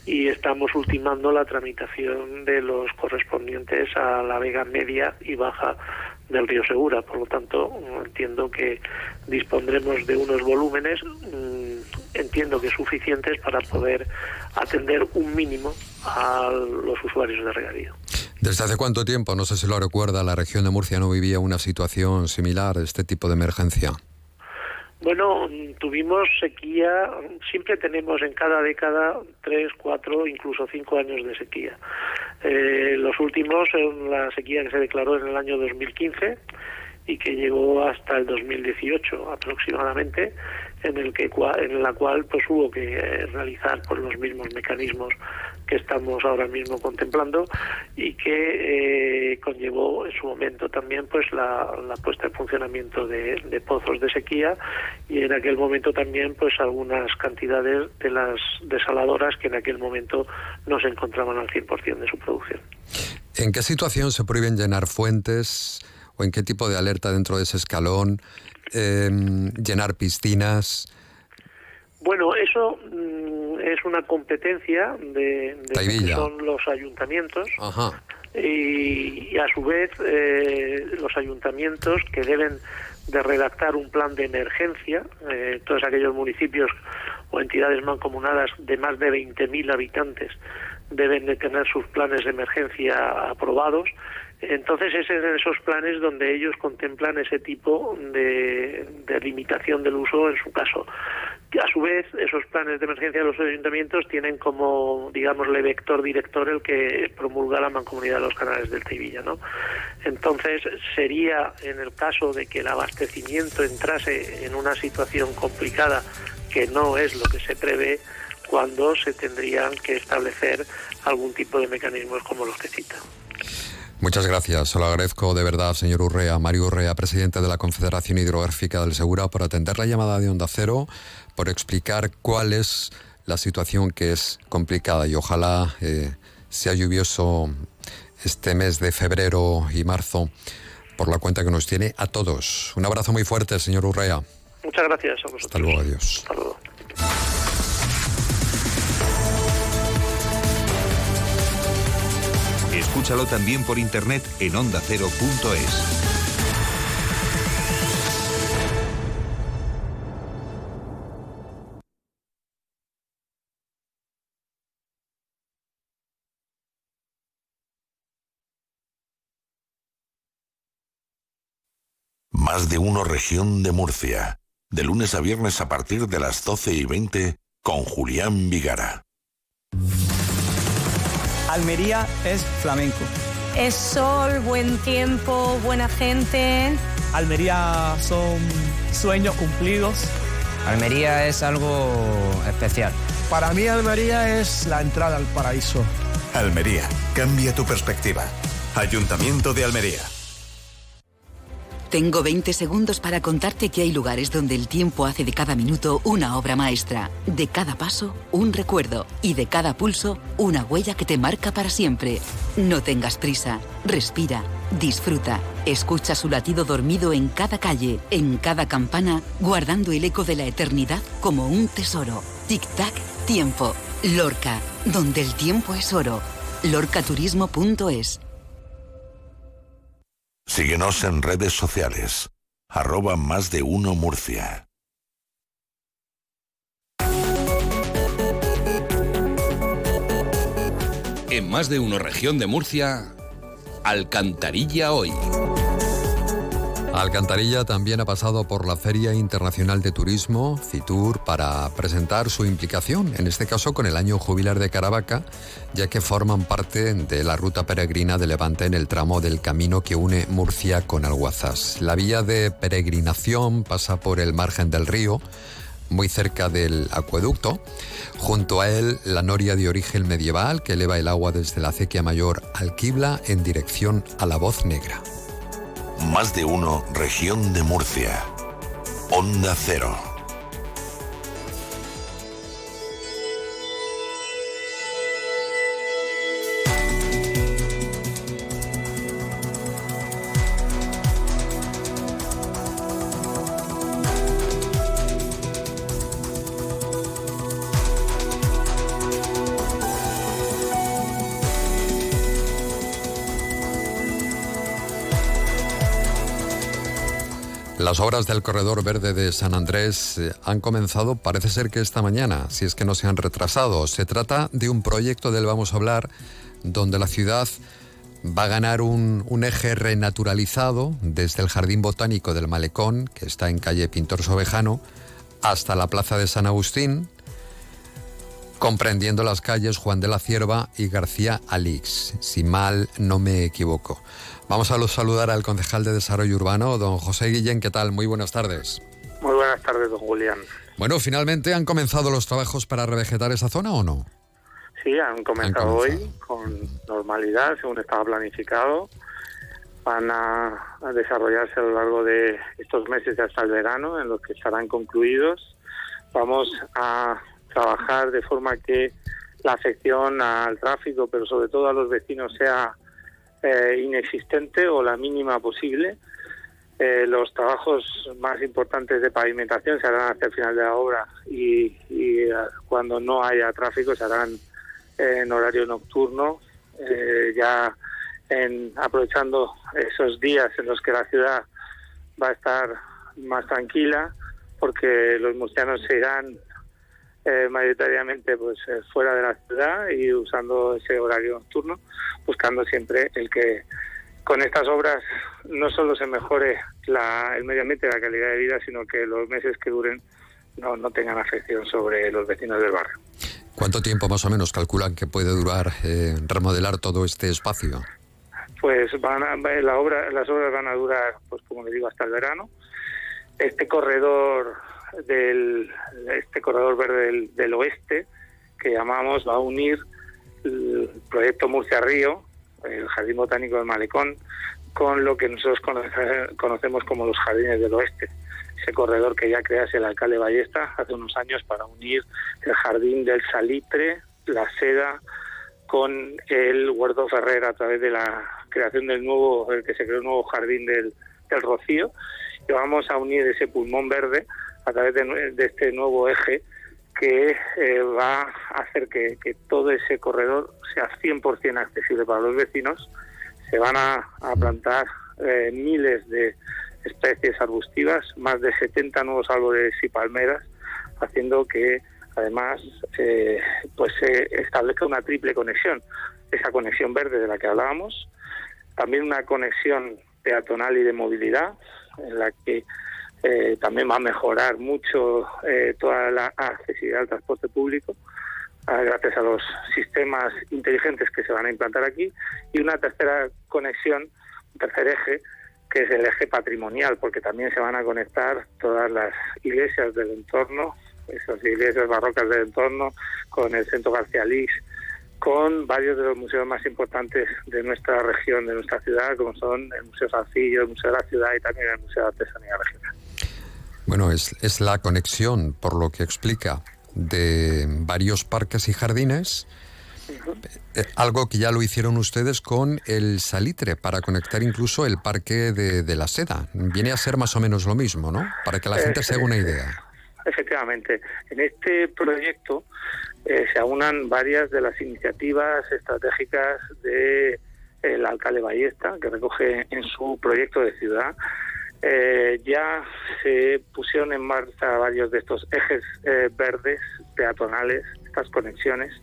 y estamos ultimando la tramitación de los correspondientes a la vega media y baja del río Segura. Por lo tanto, entiendo que dispondremos de unos volúmenes, mmm, entiendo que suficientes para poder atender un mínimo a los usuarios de regadío. ¿Desde hace cuánto tiempo, no sé si lo recuerda, la región de Murcia no vivía una situación similar, este tipo de emergencia? Bueno, tuvimos sequía, siempre tenemos en cada década tres, cuatro, incluso cinco años de sequía. Eh, los últimos son la sequía que se declaró en el año 2015 y que llegó hasta el 2018 aproximadamente, en el que en la cual pues hubo que eh, realizar por los mismos mecanismos estamos ahora mismo contemplando y que eh, conllevó en su momento también pues la, la puesta en funcionamiento de, pozos de sequía y en aquel momento también pues algunas cantidades de las desaladoras que en aquel momento no se encontraban al 100% de su producción. ¿En qué situación se prohíben llenar fuentes o en qué tipo de alerta dentro de ese escalón eh, llenar piscinas? Bueno, eso mm, es una competencia de, de que son los ayuntamientos Ajá. Y, y, a su vez eh, los ayuntamientos que deben de redactar un plan de emergencia, eh, todos aquellos municipios o entidades mancomunadas de más de 20.000 habitantes deben de tener sus planes de emergencia aprobados entonces es en esos planes donde ellos contemplan ese tipo de, de, limitación del uso en su caso. A su vez, esos planes de emergencia de los ayuntamientos tienen como, digámosle, vector director el que promulga la Mancomunidad de los Canales del Civilla, ¿no? Entonces, sería, en el caso de que el abastecimiento entrase en una situación complicada, que no es lo que se prevé, cuando se tendrían que establecer algún tipo de mecanismos como los que cita. Muchas gracias. Se lo agradezco de verdad, señor Urrea, Mario Urrea, presidente de la Confederación Hidrográfica del Segura, por atender la llamada de Onda Cero, por explicar cuál es la situación que es complicada y ojalá eh, sea lluvioso este mes de febrero y marzo por la cuenta que nos tiene a todos. Un abrazo muy fuerte, señor Urrea. Muchas gracias a vosotros. Hasta luego, adiós. Hasta luego. Escúchalo también por internet en ondacero.es. Más de uno región de Murcia. De lunes a viernes a partir de las 12 y 20 con Julián Vigara. Almería es flamenco. Es sol, buen tiempo, buena gente. Almería son sueños cumplidos. Almería es algo especial. Para mí Almería es la entrada al paraíso. Almería, cambia tu perspectiva. Ayuntamiento de Almería. Tengo 20 segundos para contarte que hay lugares donde el tiempo hace de cada minuto una obra maestra, de cada paso un recuerdo y de cada pulso una huella que te marca para siempre. No tengas prisa, respira, disfruta, escucha su latido dormido en cada calle, en cada campana, guardando el eco de la eternidad como un tesoro. Tic-tac, tiempo. Lorca, donde el tiempo es oro. lorcaturismo.es Síguenos en redes sociales. Arroba más de uno Murcia. En más de uno región de Murcia, Alcantarilla hoy. Alcantarilla también ha pasado por la Feria Internacional de Turismo, FITUR, para presentar su implicación, en este caso con el año jubilar de Caravaca, ya que forman parte de la ruta peregrina de Levante en el tramo del camino que une Murcia con Alguazas. La vía de peregrinación pasa por el margen del río, muy cerca del acueducto. Junto a él, la noria de origen medieval que eleva el agua desde la acequia mayor Alquibla en dirección a la voz negra. Más de uno, región de Murcia. Onda Cero. Las obras del corredor verde de San Andrés eh, han comenzado, parece ser que esta mañana, si es que no se han retrasado. Se trata de un proyecto del vamos a hablar, donde la ciudad va a ganar un, eje renaturalizado desde el Jardín Botánico del Malecón, que está en calle Pintor Sobejano, hasta la Plaza de San Agustín, comprendiendo las calles Juan de la Cierva y García Alix, si mal no me equivoco. Vamos a saludar al concejal de Desarrollo Urbano, don José Guillén. ¿Qué tal? Muy buenas tardes. Muy buenas tardes, don Julián. Bueno, finalmente han comenzado los trabajos para revegetar esa zona o no? Sí, han comenzado, hoy con normalidad, según estaba planificado. Van a, a desarrollarse a lo largo de estos meses hasta el verano, en los que estarán concluidos. Vamos a trabajar de forma que la afección al tráfico, pero sobre todo a los vecinos, sea eh, inexistente o la mínima posible. Eh, los trabajos más importantes de pavimentación se harán hacia el final de la obra y, y, eh, cuando no haya tráfico se harán en horario nocturno, eh, ya en, aprovechando esos días en los que la ciudad va a estar más tranquila, porque los murcianos se irán eh, mayoritariamente pues eh, fuera de la ciudad y usando ese horario nocturno, buscando siempre el que con estas obras no solo se mejore la, el medio ambiente la calidad de vida, sino que los meses que duren no, no tengan afección sobre los vecinos del barrio. ¿Cuánto tiempo más o menos calculan que puede durar eh, remodelar todo este espacio? Pues van a, la obra, las obras van a durar, pues como le digo, hasta el verano. Este corredor del este corredor verde del, oeste que llamamos va a unir el proyecto Murcia Río, el Jardín Botánico del Malecón, con lo que nosotros conoce, conocemos como los Jardines del Oeste. Ese corredor que ya crease el alcalde Ballesta hace unos años para unir el Jardín del Salitre, la Seda, con el Huerto Ferrer a través de la creación del nuevo, el que se creó el nuevo Jardín del, del Rocío. Y vamos a unir ese pulmón verde a través de, este nuevo eje que eh, va a hacer que, todo ese corredor sea 100% accesible para los vecinos. Se van a, a plantar eh, miles de especies arbustivas, más de 70 nuevos árboles y palmeras, haciendo que además eh, pues se establezca una triple conexión. Esa conexión verde de la que hablábamos, también una conexión peatonal y de movilidad, en la que eh, también va a mejorar mucho eh, toda la accesibilidad al transporte público eh, gracias a los sistemas inteligentes que se van a implantar aquí y una tercera conexión, un tercer eje que es el eje patrimonial porque también se van a conectar todas las iglesias del entorno, esas iglesias barrocas del entorno con el centro García Lix, con varios de los museos más importantes de nuestra región, de nuestra ciudad, como son el Museo Salcillo, el Museo de la Ciudad y también el Museo de Artesanía Regional. Bueno, es, es la conexión, por lo que explica, de varios parques y jardines. Eh, algo que ya lo hicieron ustedes con el salitre para conectar incluso el parque de, de, la seda. Viene a ser más o menos lo mismo, ¿no? Para que la gente eh, se haga una idea. Efectivamente. En este proyecto eh, se aunan varias de las iniciativas estratégicas de el alcalde Ballesta, que recoge en su proyecto de ciudad eh, ya se pusieron en marcha varios de estos ejes eh, verdes peatonales, estas conexiones.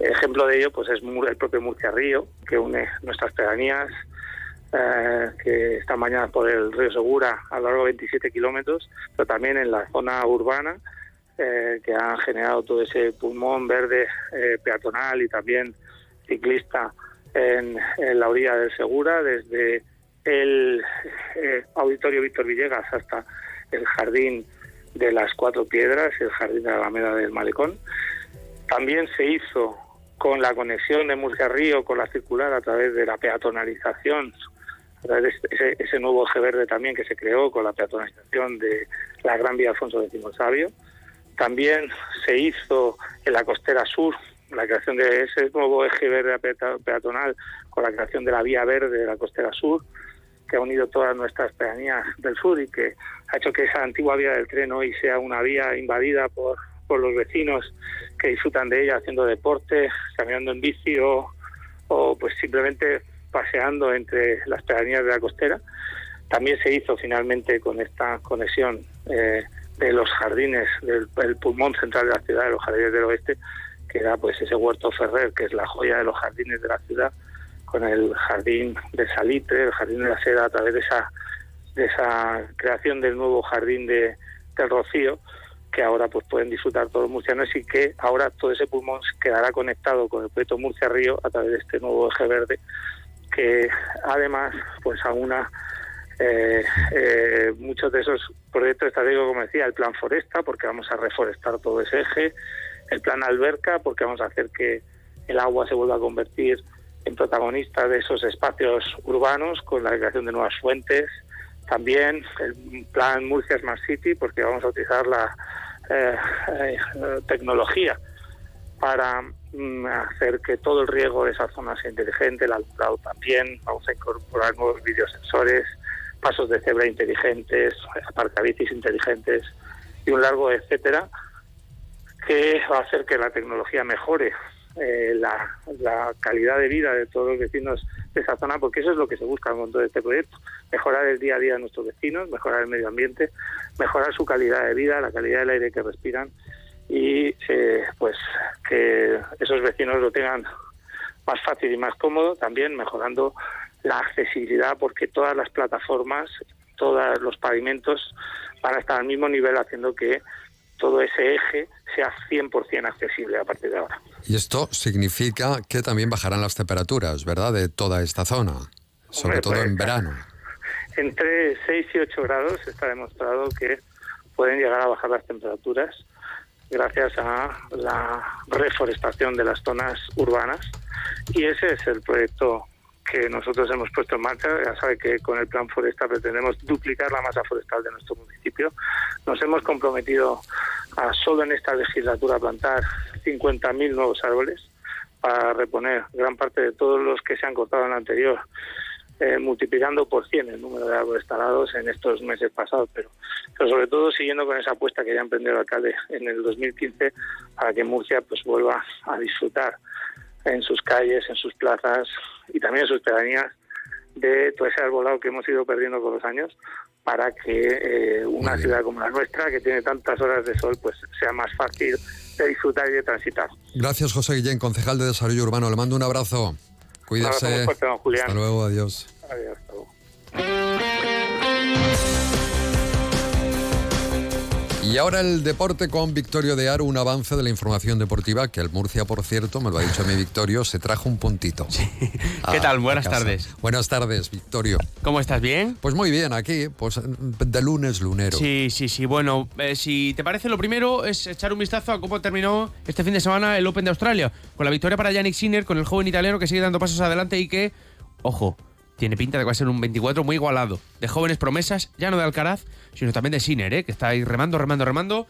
Ejemplo de ello pues es el propio Murcia Río, que une nuestras pedanías, eh, que están bañadas por el río Segura a lo largo de 27 kilómetros, pero también en la zona urbana, que han generado todo ese pulmón verde peatonal y también ciclista en la orilla del Segura, desde el eh, Auditorio Víctor Villegas hasta el Jardín de las Cuatro Piedras el Jardín de la Alameda del Malecón. También se hizo con la conexión de Murcia Río con la circular a través de la peatonalización, a través de ese, ese nuevo eje verde también que se creó con la peatonalización de la Gran Vía Alfonso X Sabio. También se hizo en la costera sur la creación de ese nuevo eje verde peatonal con la creación de la vía verde de la costera sur, que ha unido todas nuestras pedanías del sur y que ha hecho que esa antigua vía del tren hoy sea una vía invadida por, por los vecinos que disfrutan de ella haciendo deporte, caminando en bici o, o pues simplemente paseando entre las pedanías de la costera. También se hizo finalmente con esta conexión eh, de los jardines, del el pulmón central de la ciudad, de los jardines del oeste, que era pues ese huerto Ferrer, que es la joya de los jardines de la ciudad, con el jardín de Salitre, el jardín de la seda, a través de esa, de esa creación del nuevo jardín de, del Rocío, que ahora pues pueden disfrutar todos los murcianos y que ahora todo ese pulmón quedará conectado con el proyecto Murcia Río a través de este nuevo eje verde, que además pues aúna eh, eh, muchos de esos proyectos estratégicos, como decía, el plan Foresta, porque vamos a reforestar todo ese eje, el plan Alberca, porque vamos a hacer que el agua se vuelva a convertir en protagonista de esos espacios urbanos con la creación de nuevas fuentes, también el plan Murcia Smart City, porque vamos a utilizar la eh, eh, tecnología para mm, hacer que todo el riego de esa zona sea inteligente, el alumbrado también, vamos a incorporar nuevos videosensores, pasos de cebra inteligentes, aparcabicis inteligentes y un largo etcétera, que va a hacer que la tecnología mejore eh, la, calidad de vida de todos los vecinos de esa zona, porque eso es lo que se busca con todo este proyecto, mejorar el día a día de nuestros vecinos, mejorar el medio ambiente, mejorar su calidad de vida, la calidad del aire que respiran y eh, pues que esos vecinos lo tengan más fácil y más cómodo, también mejorando la accesibilidad porque todas las plataformas, todos los pavimentos van a estar al mismo nivel haciendo que todo ese eje sea 100% accesible a partir de ahora. Y esto significa que también bajarán las temperaturas, ¿verdad? De toda esta zona, sobre Hombre, todo pues, en verano. Entre 6 y 8 grados está demostrado que pueden llegar a bajar las temperaturas gracias a la reforestación de las zonas urbanas y ese es el proyecto que nosotros hemos puesto en marcha. Ya sabe que con el plan forestal pretendemos duplicar la masa forestal de nuestro municipio. Nos hemos comprometido a solo en esta legislatura plantar 50.000 nuevos árboles para reponer gran parte de todos los que se han cortado en la anterior, eh, multiplicando por 100 el número de árboles talados en estos meses pasados, pero, pero sobre todo siguiendo con esa apuesta que ya emprendió el alcalde en el 2015 para que Murcia pues vuelva a disfrutar en sus calles, en sus plazas y también en sus pedanías de todo ese arbolado que hemos ido perdiendo con los años para que eh, una ciudad como la nuestra, que tiene tantas horas de sol, pues sea más fácil de disfrutar y de transitar. Gracias, José Guillén, concejal de Desarrollo Urbano. Le mando un abrazo. Un abrazo Cuídese. fuerte, don Julián. Hasta luego, adiós. Adiós, hasta luego. Y ahora el deporte con Victorio de Aro, un avance de la información deportiva, que el Murcia, por cierto, me lo ha dicho mi Victorio, se trajo un puntito. ¿Qué a- tal? a Buenas tardes. Buenas tardes, Victorio. ¿Cómo estás? ¿Bien? Pues muy bien, aquí, pues de lunes lunero. Sí, sí, sí. Bueno, eh, si te parece, lo primero es echar un vistazo a cómo terminó este fin de semana el Open de Australia. Con la victoria para Yannick Sinner, con el joven italiano que sigue dando pasos adelante y que, ojo, tiene pinta de que va a ser un 24 muy igualado. De jóvenes promesas, ya no de Alcaraz, sino también de Sinner, ¿eh? que está ahí remando, remando, remando.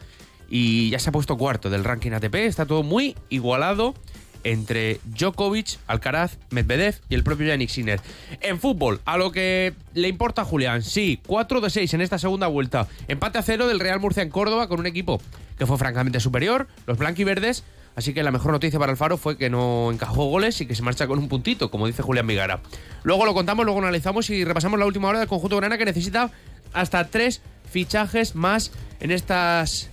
Y ya se ha puesto cuarto del ranking ATP. Está todo muy igualado entre Djokovic, Alcaraz, Medvedev y el propio Yannick Sinner. En fútbol, a lo que le importa a Julián, sí, 4 de 6 en esta segunda vuelta. Empate a cero del Real Murcia en Córdoba con un equipo que fue francamente superior, los blanquiverdes. Así que la mejor noticia para el Faro fue que no encajó goles y que se marcha con un puntito, como dice Julián Vigara. Luego lo contamos, luego analizamos y repasamos la última hora del conjunto grana que necesita hasta tres fichajes más en estas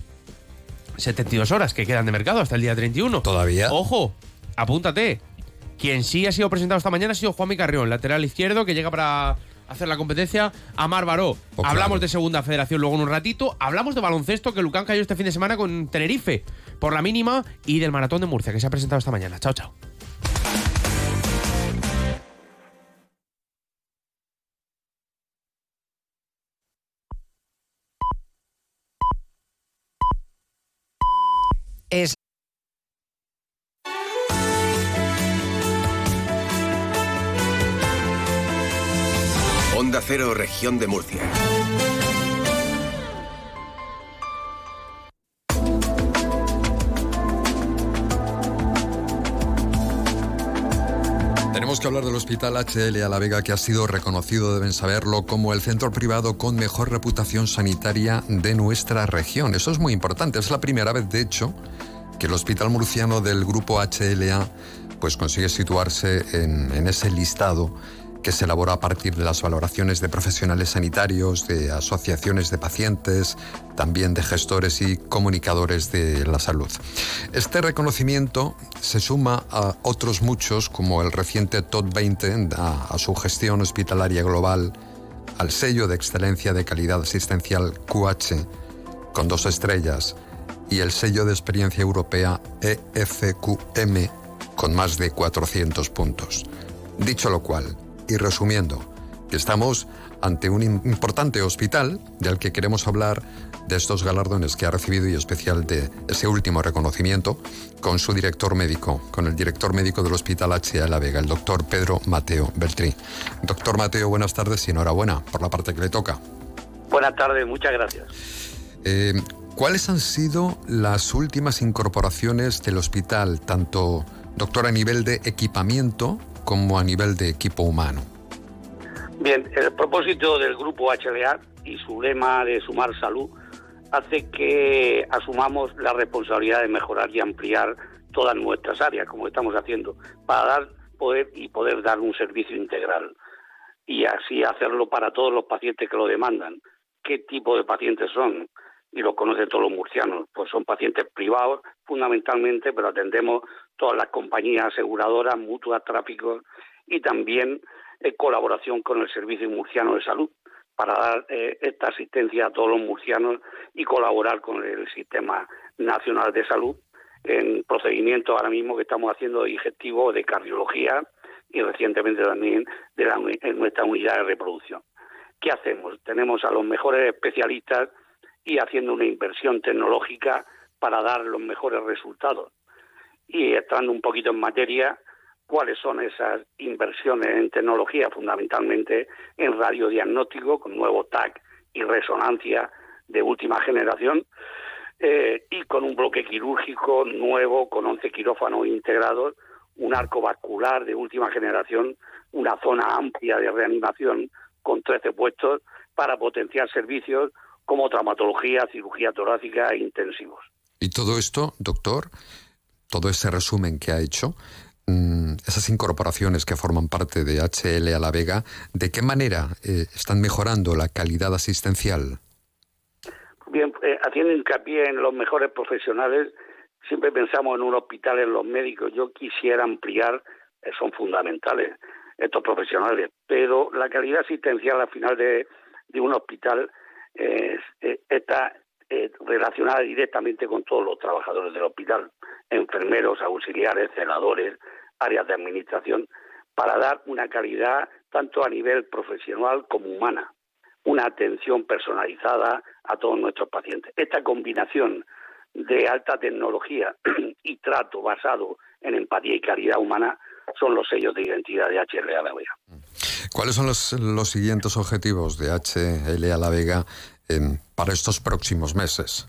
72 horas que quedan de mercado hasta el día 31. ¿Todavía? Ojo, apúntate. Quien sí ha sido presentado esta mañana ha sido Juanmi Carrión, lateral izquierdo, que llega para hacer la competencia a Baró. Oh, Hablamos de segunda federación luego en un ratito. Hablamos de baloncesto, que Lucán cayó este fin de semana con Tenerife por la mínima y del Maratón de Murcia, que se ha presentado esta mañana. Chao, chao. Es Onda Cero, Región de Murcia. Tenemos que hablar del Hospital HL a la Vega, que ha sido reconocido, deben saberlo, como el centro privado con mejor reputación sanitaria de nuestra región. Eso es muy importante. Es la primera vez, de hecho, que el Hospital Murciano del grupo HLA pues consigue situarse en, en ese listado que se elabora a partir de las valoraciones de profesionales sanitarios, de asociaciones de pacientes, también de gestores y comunicadores de la salud. Este reconocimiento se suma a otros muchos, como el reciente TOT 20, a, a su gestión hospitalaria global, al sello de excelencia de calidad asistencial QH, con dos estrellas, y el sello de experiencia europea EFQM, con más de 400 puntos. Dicho lo cual, y resumiendo, que estamos ante un im- importante hospital del que queremos hablar de estos galardones que ha recibido y especial de ese último reconocimiento con su director médico, con el director médico del Hospital HA La Vega, el doctor Pedro Mateo Beltrí. Doctor Mateo, buenas tardes y enhorabuena por la parte que le toca. Buenas tardes, muchas gracias. Eh, ¿Cuáles han sido las últimas incorporaciones del hospital, tanto, doctor, a nivel de equipamiento como a nivel de equipo humano? Bien, el propósito del grupo HLA y su lema de sumar salud hace que asumamos la responsabilidad de mejorar y ampliar todas nuestras áreas, como estamos haciendo, para dar poder y poder dar un servicio integral y así hacerlo para todos los pacientes que lo demandan. ¿Qué tipo de pacientes son? Y lo conocen todos los murcianos. Pues son pacientes privados fundamentalmente, pero atendemos todas las compañías aseguradoras, mutuas, tráficos y también en colaboración con el Servicio Murciano de Salud para dar eh, esta asistencia a todos los murcianos y colaborar con el Sistema Nacional de Salud en procedimientos ahora mismo que estamos haciendo digestivos de cardiología y recientemente también de la en nuestra unidad de reproducción. ¿Qué hacemos? Tenemos a los mejores especialistas y haciendo una inversión tecnológica para dar los mejores resultados. Y entrando un poquito en materia, ¿cuáles son esas inversiones en tecnología? Fundamentalmente en radiodiagnóstico con nuevo TAC y resonancia de última generación eh, y con un bloque quirúrgico nuevo con 11 quirófanos integrados, un arco vascular de última generación, una zona amplia de reanimación con 13 puestos para potenciar servicios como traumatología, cirugía torácica e intensivos. Y todo esto, doctor, todo ese resumen que ha hecho, mm, esas incorporaciones que forman parte de HL a la Vega, ¿de qué manera eh, están mejorando la calidad asistencial? Bien, eh, haciendo hincapié en los mejores profesionales, siempre pensamos en un hospital, en los médicos. Yo quisiera ampliar, eh, son fundamentales estos profesionales, pero la calidad asistencial al final de, de un hospital está relacionada directamente con todos los trabajadores del hospital, enfermeros, auxiliares, celadores, áreas de administración, para dar una calidad tanto a nivel profesional como humana una atención personalizada a todos nuestros pacientes. Esta combinación de alta tecnología y trato basado en empatía y calidad humana son los sellos de identidad de HL a la Vega. ¿Cuáles son los, los siguientes objetivos de HL a la Vega em, para estos próximos meses?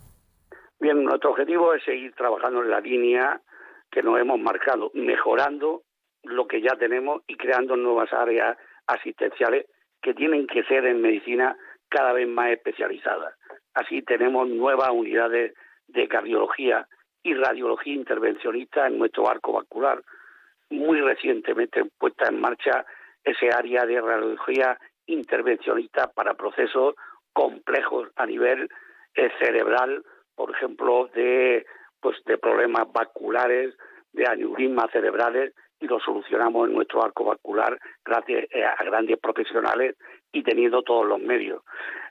Bien, nuestro objetivo es seguir trabajando en la línea que nos hemos marcado, mejorando lo que ya tenemos y creando nuevas áreas asistenciales que tienen que ser en medicina cada vez más especializadas. Así tenemos nuevas unidades de cardiología y radiología intervencionista en nuestro arco vascular. Muy recientemente puesta en marcha ese área de radiología intervencionista para procesos complejos a nivel eh, cerebral, por ejemplo, de pues de problemas vasculares, de aneurismas cerebrales y lo solucionamos en nuestro arco vascular gracias eh, a grandes profesionales y teniendo todos los medios,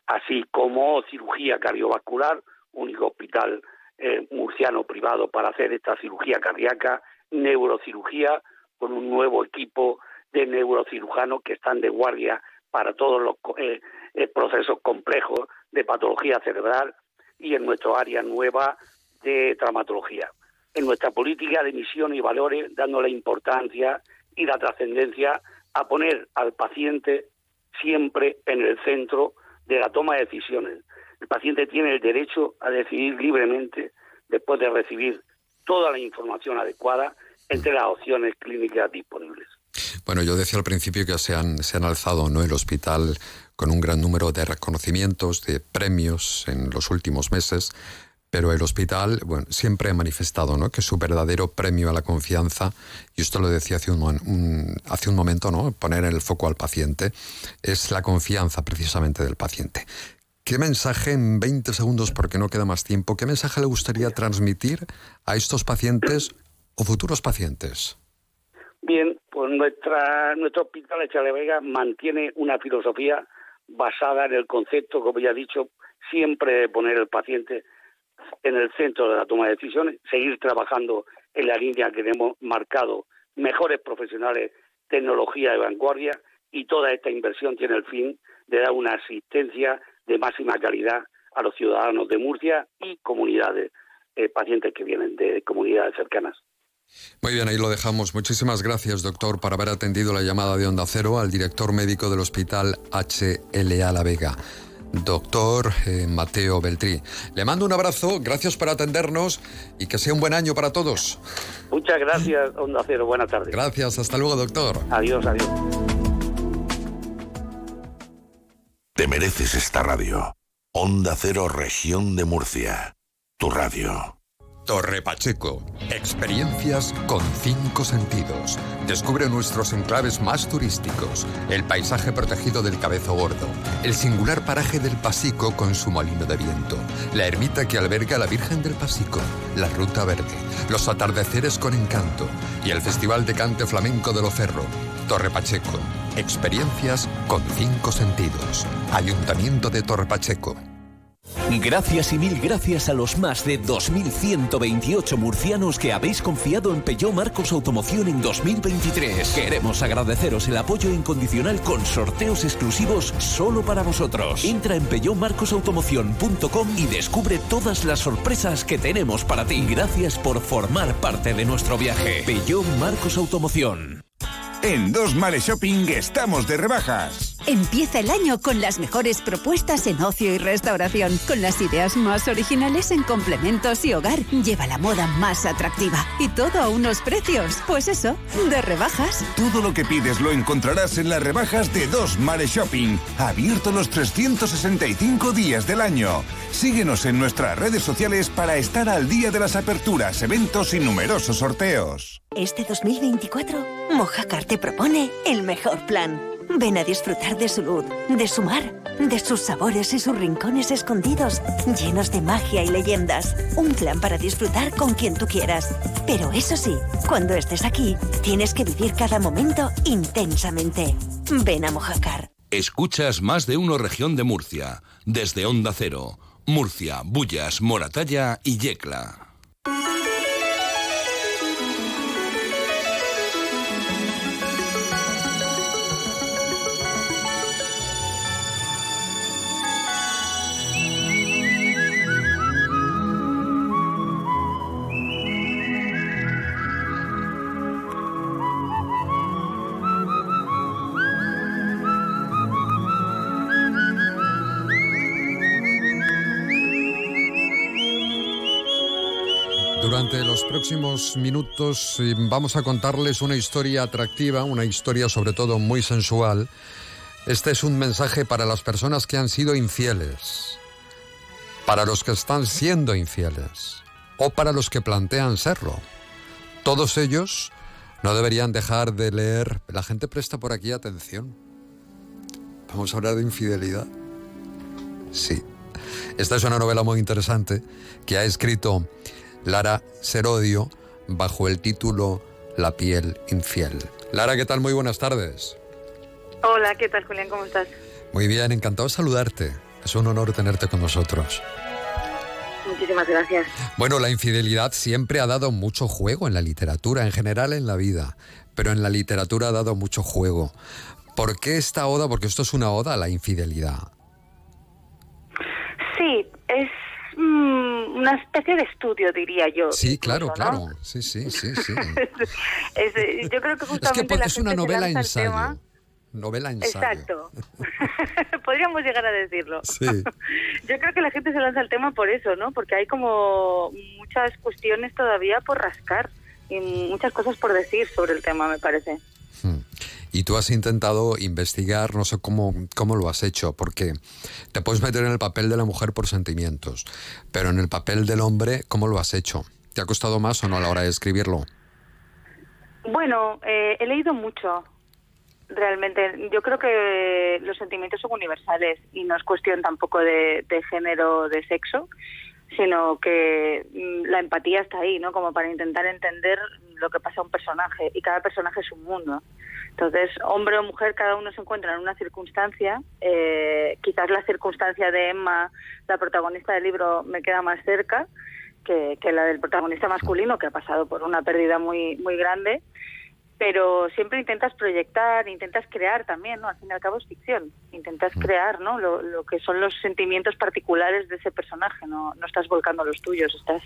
así como cirugía cardiovascular, único hospital eh, murciano privado para hacer esta cirugía cardíaca, neurocirugía con un nuevo equipo de neurocirujanos que están de guardia para todos los eh, procesos complejos de patología cerebral y en nuestro área nueva de traumatología. En nuestra política de misión y valores, dando la importancia y la trascendencia a poner al paciente siempre en el centro de la toma de decisiones. El paciente tiene el derecho a decidir libremente después de recibir toda la información adecuada entre las opciones clínicas disponibles. Bueno, yo decía al principio que se han, se han alzado ¿no? el hospital con un gran número de reconocimientos, de premios en los últimos meses, pero el hospital bueno, siempre ha manifestado ¿no? que su verdadero premio a la confianza, y esto lo decía hace un, hace un momento, ¿no? poner en el foco al paciente, es la confianza precisamente del paciente. ¿Qué mensaje en 20 segundos, porque no queda más tiempo, qué mensaje le gustaría transmitir a estos pacientes o futuros pacientes? Bien, pues nuestra, nuestro hospital de Vega mantiene una filosofía basada en el concepto, como ya he dicho, siempre de poner el paciente en el centro de la toma de decisiones, seguir trabajando en la línea que hemos marcado, mejores profesionales, tecnología de vanguardia y toda esta inversión tiene el fin de dar una asistencia de máxima calidad a los ciudadanos de Murcia y comunidades, eh, pacientes que vienen de comunidades cercanas. Muy bien, ahí lo dejamos. Muchísimas gracias, doctor, por haber atendido la llamada de Onda Cero al director médico del Hospital HLA La Vega doctor eh, Mateo Beltrí. Le mando un abrazo, gracias por atendernos y que sea un buen año para todos. Muchas gracias, Onda Cero. Buenas tardes. Gracias, hasta luego, doctor. Adiós, adiós. Te mereces esta radio. Onda Cero, región de Murcia. Tu radio. Torre Pacheco. Experiencias con cinco sentidos. Descubre nuestros enclaves más turísticos. El paisaje protegido del Cabezo Gordo. El singular paraje del Pasico con su molino de viento. La ermita que alberga a la Virgen del Pasico. La Ruta Verde. Los atardeceres con encanto. Y el Festival de Cante Flamenco de Locerro. Torre Pacheco. Experiencias con cinco sentidos. Ayuntamiento de Torre Pacheco. Gracias y mil gracias a los más de 2.128 murcianos que habéis confiado en Peugeot Marcos Automoción en 2023. Queremos agradeceros el apoyo incondicional con sorteos exclusivos solo para vosotros. Entra en peugeotmarcosautomoción.com y descubre todas las sorpresas que tenemos para ti. Gracias por formar parte de nuestro viaje. Peugeot Marcos Automoción. En Dos Males Shopping estamos de rebajas. Empieza el año con las mejores propuestas en ocio y restauración, con las ideas más originales en complementos y hogar. Lleva la moda más atractiva y todo a unos precios, pues eso, de rebajas. Todo lo que pides lo encontrarás en las rebajas de Dos Males Shopping, abierto los 365 días del año. Síguenos en nuestras redes sociales para estar al día de las aperturas, eventos y numerosos sorteos. Este 2024, Mojácar te propone el mejor plan. Ven a disfrutar de su luz, de su mar, de sus sabores y sus rincones escondidos, llenos de magia y leyendas. Un plan para disfrutar con quien tú quieras. Pero eso sí, cuando estés aquí, tienes que vivir cada momento intensamente. Ven a Mojácar. Escuchas más de uno región de Murcia, desde Onda Cero, Murcia, Bullas, Moratalla y Yecla. Durante los próximos minutos eh, vamos a contarles una historia atractiva, una historia sobre todo muy sensual. Este es un mensaje para las personas que han sido infieles, para los que están siendo infieles o para los que plantean serlo. Todos ellos no deberían dejar de leer. La gente presta por aquí atención. Vamos a hablar de infidelidad. Sí. Esta es una novela muy interesante que ha escrito Lara Serodio bajo el título La piel infiel. Lara, ¿qué tal? Muy buenas tardes. Hola, ¿qué tal, Julián? ¿Cómo estás? Muy bien, encantado de saludarte. Es un honor tenerte con nosotros. Muchísimas gracias. Bueno, la infidelidad siempre ha dado mucho juego en la literatura, en general en la vida, pero en la literatura ha dado mucho juego. ¿Por qué esta oda? Porque esto es una oda a la infidelidad. Sí, es mm, una especie de estudio, diría yo. Sí, claro, ¿no? claro. Sí, sí, sí, sí. Es, eh, yo creo que Es que la es una gente se novela ensayo. tema- novela ensayo. Exacto. Podríamos llegar a decirlo. Sí. Yo creo que la gente se lanza al tema por eso, ¿no? Porque hay como muchas cuestiones todavía por rascar y muchas cosas por decir sobre el tema, me parece. Y tú has intentado investigar, no sé cómo, cómo lo has hecho, porque te puedes meter en el papel de la mujer por sentimientos, pero en el papel del hombre, ¿cómo lo has hecho? ¿Te ha costado más o no a la hora de escribirlo? Bueno, eh, he leído mucho, realmente. Yo creo que los sentimientos son universales y no es cuestión tampoco de, de género, de sexo, sino que mm, la empatía está ahí, ¿no? Como para intentar entender lo que pasa a un personaje y cada personaje es un mundo. Entonces, hombre o mujer, cada uno se encuentra en una circunstancia. Eh, quizás la circunstancia de Emma, la protagonista del libro, me queda más cerca que, que la del protagonista masculino, que ha pasado por una pérdida muy, muy grande pero siempre intentas proyectar, intentas crear también, ¿no? Al fin y al cabo es ficción, intentas crear, ¿no? Lo, lo que son los sentimientos particulares de ese personaje, no, no estás volcando los tuyos, estás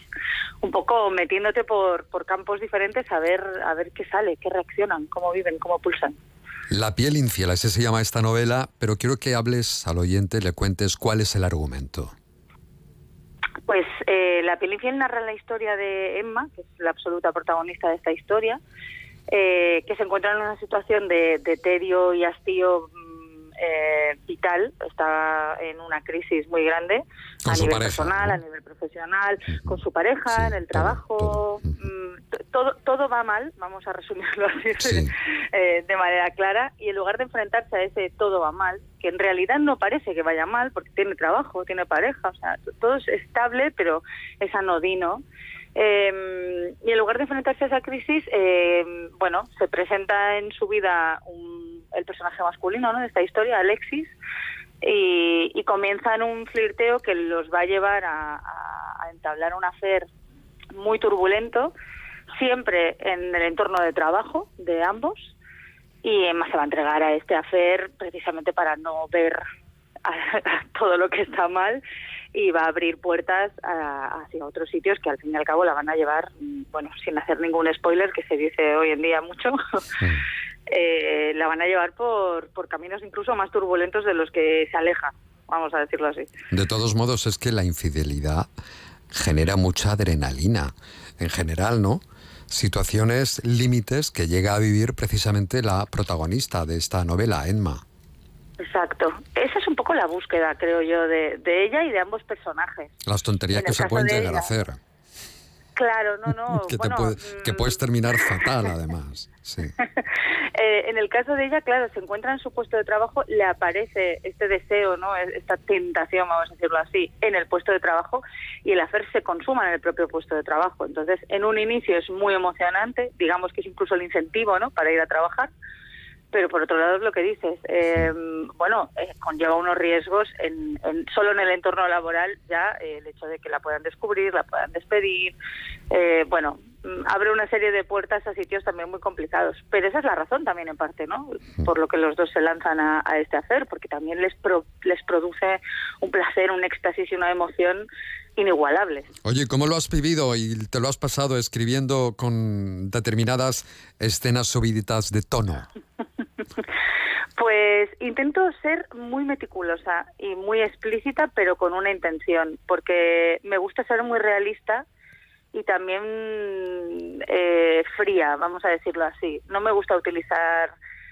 un poco metiéndote por, por campos diferentes a ver, a ver qué sale, qué reaccionan, cómo viven, cómo pulsan. La piel infiel, así se llama esta novela, pero quiero que hables al oyente, le cuentes cuál es el argumento. Pues eh, La piel infiel narra la historia de Emma, que es la absoluta protagonista de esta historia, eh, que se encuentra en una situación de, de tedio y hastío mm, eh, vital, está en una crisis muy grande Con a nivel pareja, personal, ¿no? a nivel profesional, con su pareja, en el trabajo, mm, t- todo, todo va mal, vamos a resumirlo así eh, de manera clara, y en lugar de enfrentarse a ese todo va mal, que en realidad no parece que vaya mal, porque tiene trabajo, tiene pareja, o sea, todo es estable, pero es anodino. Eh, y en lugar de enfrentarse a esa crisis, eh, bueno, se presenta en su vida un- el personaje masculino ¿no? de esta historia, Alexis, y, y comienzan un flirteo que los va a llevar a, entablar un afer muy turbulento, siempre en el entorno de trabajo de ambos, y Emma se va a entregar a este afer precisamente para no ver a todo lo que está mal y va a abrir puertas a- hacia otros sitios que al fin y al cabo la van a llevar, mm, bueno, sin hacer ningún spoiler, que se dice hoy en día mucho, eh, la van a llevar por, por caminos incluso más turbulentos de los que se aleja, vamos a decirlo así. De todos modos, es que la infidelidad genera mucha adrenalina, en general, ¿no? Situaciones límites que llega a vivir precisamente la protagonista de esta novela, Emma. Exacto. Esa es poco la búsqueda, creo yo, de, de ella y de ambos personajes. Las tonterías que se pueden de llegar a hacer. Claro, no, no. Que, bueno, puede- que mm, puedes terminar fatal, además. Sí. Eh, en el caso de ella, claro, se encuentra en su puesto de trabajo, le aparece este deseo, no, Es- esta tentación, vamos a decirlo así, en el puesto de trabajo y el hacer se consuma en el propio puesto de trabajo. Entonces, en un inicio es muy emocionante, digamos que es incluso el incentivo, ¿no? Para ir a trabajar. Pero por otro lado es lo que dices, eh, bueno, eh, conlleva unos riesgos en, en- solo en el entorno laboral ya eh, el hecho de que la puedan descubrir, la puedan despedir, eh, bueno, mm, abre una serie de puertas a sitios también muy complicados. Pero esa es la razón también en parte, ¿no? Por lo que los dos se lanzan a, a este hacer, porque también les, pro- les produce un placer, un éxtasis y una emoción inigualables. Oye, ¿cómo lo has vivido y te lo has pasado escribiendo con determinadas escenas subiditas de tono? Pues intento ser muy meticulosa y muy explícita, pero con una intención, porque me gusta ser muy realista y también eh, fría, vamos a decirlo así. No me gusta utilizar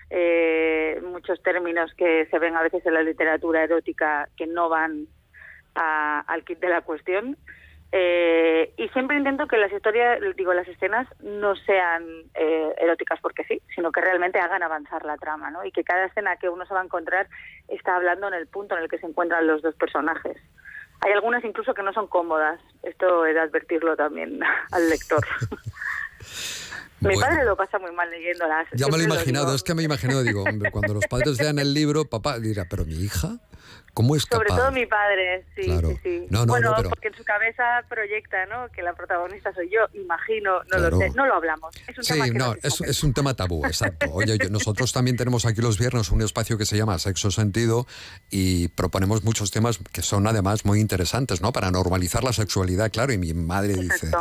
eh, muchos términos que se ven a veces en la literatura erótica que no van a- al kit de la cuestión. Eh, y siempre intento que las historias, digo, las escenas no sean eh, eróticas porque sí, sino que realmente hagan avanzar la trama, ¿no? Y que cada escena que uno se va a encontrar está hablando en el punto en el que se encuentran los dos personajes. Hay algunas incluso que no son cómodas. Esto he de advertirlo también al lector. Mi Bueno. padre lo pasa muy mal leyéndolas. Ya me lo he imaginado, es que me he imaginado, digo, hombre, cuando los padres lean el libro, papá dirá, pero mi hija, ¿cómo es Sobre capaz? todo mi padre, sí, Claro. sí, sí. No, no, bueno, no, pero- porque en su cabeza proyecta, ¿no? Que la protagonista soy yo, imagino, no Claro. lo sé, no lo hablamos. Es un Sí, tema que no, es, es un tema tabú, exacto. Oye, yo- nosotros también tenemos aquí los viernes un espacio que se llama Sexo Sentido y proponemos muchos temas que son además muy interesantes, ¿no? Para normalizar la sexualidad, claro. Y mi madre dice,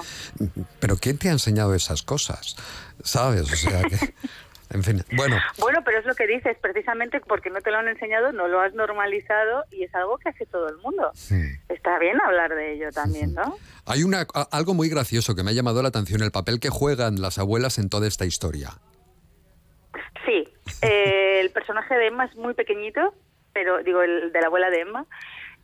¿pero quién te ha enseñado esas cosas? ¿Sabes? O sea que... En fin, bueno, Bueno, pero es lo que dices, precisamente porque no te lo han enseñado, no lo has normalizado y es algo que hace todo el mundo. Está bien hablar de ello también, ¿no? hay una, algo muy gracioso que me ha llamado la atención, el papel que juegan las abuelas en toda esta historia. Sí, eh, el personaje de Emma es muy pequeñito, pero digo, el de la abuela de Emma,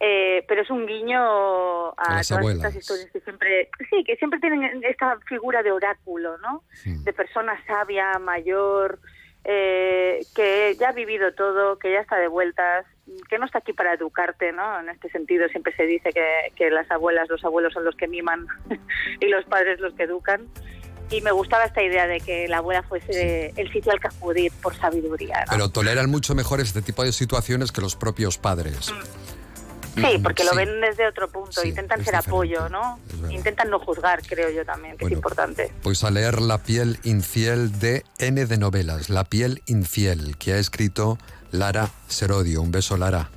eh, pero es un guiño a, todas abuelas. estas historias que siempre, sí, que siempre tienen esta figura de oráculo, ¿no? De persona sabia, mayor, eh, que ya ha vivido todo, que ya está de vueltas, que no está aquí para educarte, ¿no? En este sentido siempre se dice que, que las abuelas, los abuelos son los que miman y los padres los que educan. Y me gustaba esta idea de que la abuela fuese el sitio al que acudir por sabiduría. ¿no? Pero toleran mucho mejor este tipo de situaciones que los propios padres. Sí, porque lo ven desde otro punto, Sí, intentan ser diferente, apoyo, ¿no? Intentan no juzgar, creo yo también, que Bueno. es importante. Pues a leer La piel infiel de N de novelas, La piel infiel, que ha escrito Lara Serodio. Un beso, Lara.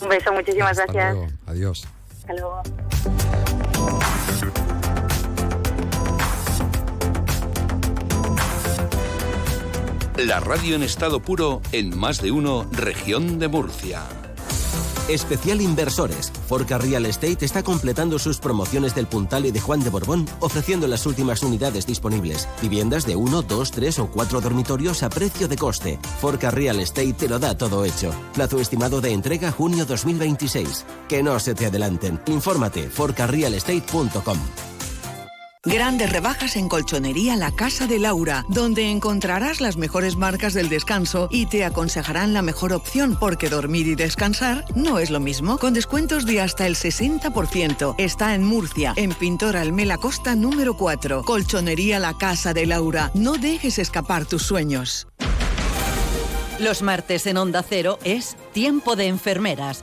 Un beso, muchísimas Hasta gracias. luego. Adiós. Hasta luego. La radio en estado puro en más de uno, región de Murcia. Especial Inversores. Forca Real Estate está completando sus promociones del Puntal y de Juan de Borbón, ofreciendo las últimas unidades disponibles. Viviendas de 1, 2, 3 o 4 dormitorios a precio de coste. Forca Real Estate te lo da todo hecho. Plazo estimado de entrega junio 2026. Que no se te adelanten. Infórmate forcarrealestate.com. Grandes rebajas en Colchonería La Casa de Laura, donde encontrarás las mejores marcas del descanso y te aconsejarán la mejor opción porque dormir y descansar no es lo mismo. Con descuentos de hasta el 60%. Está en Murcia, en Pintor Almela Costa número 4. Colchonería La Casa de Laura. No dejes escapar tus sueños. Los martes en Onda Cero es Tiempo de Enfermeras,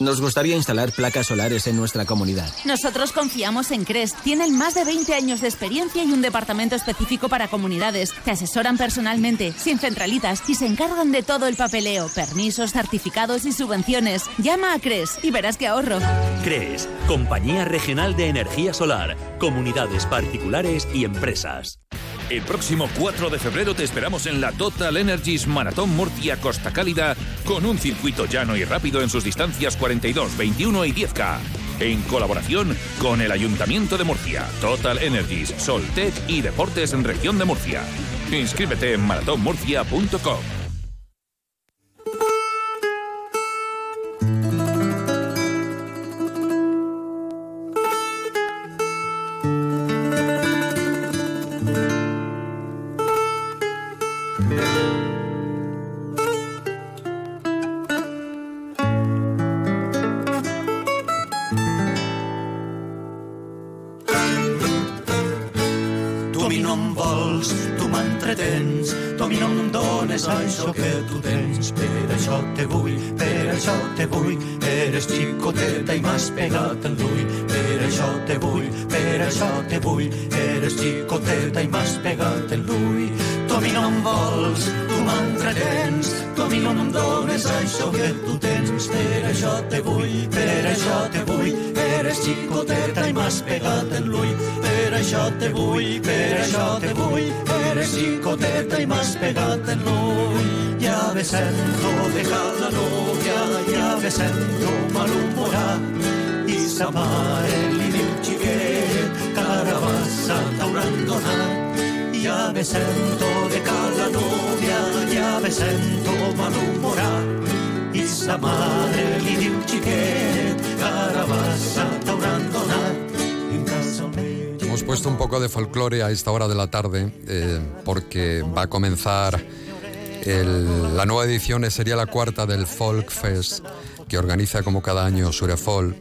Nos gustaría instalar placas solares en nuestra comunidad. Nosotros confiamos en CRES. Tienen más de 20 años de experiencia y un departamento específico para comunidades. Te asesoran personalmente, sin centralitas, y se encargan de todo el papeleo, permisos, certificados y subvenciones. Llama a CRES y verás qué ahorro. CRES, Compañía Regional de Energía Solar, comunidades particulares y empresas. El próximo 4 de febrero te esperamos en la Total Energies Maratón Murcia Costa Cálida con un circuito llano y rápido en sus distancias 42, 21 y 10K. En colaboración con el Ayuntamiento de Murcia, Total Energies, Soltec y Deportes en Región de Murcia. Inscríbete en maratónmurcia.com. vull, per això te vull, eres xicoteta i m'has pegat en l'ull. Per això te vull, per això te vull, eres xicoteta i m'has pegat en l'ull. Ja me sento dejar la novia, ja me sento malhumorat. I sa mare li diu xiquet, carabassa t'hauran donat. Ja me sento de cada novia, ja me sento malhumorat. Mare li diu al meu Hemos puesto un poco de folclore a esta hora de la tarde eh, porque va a comenzar la nueva edición, sería la cuarta del Folk Fest que organiza como cada año Surefol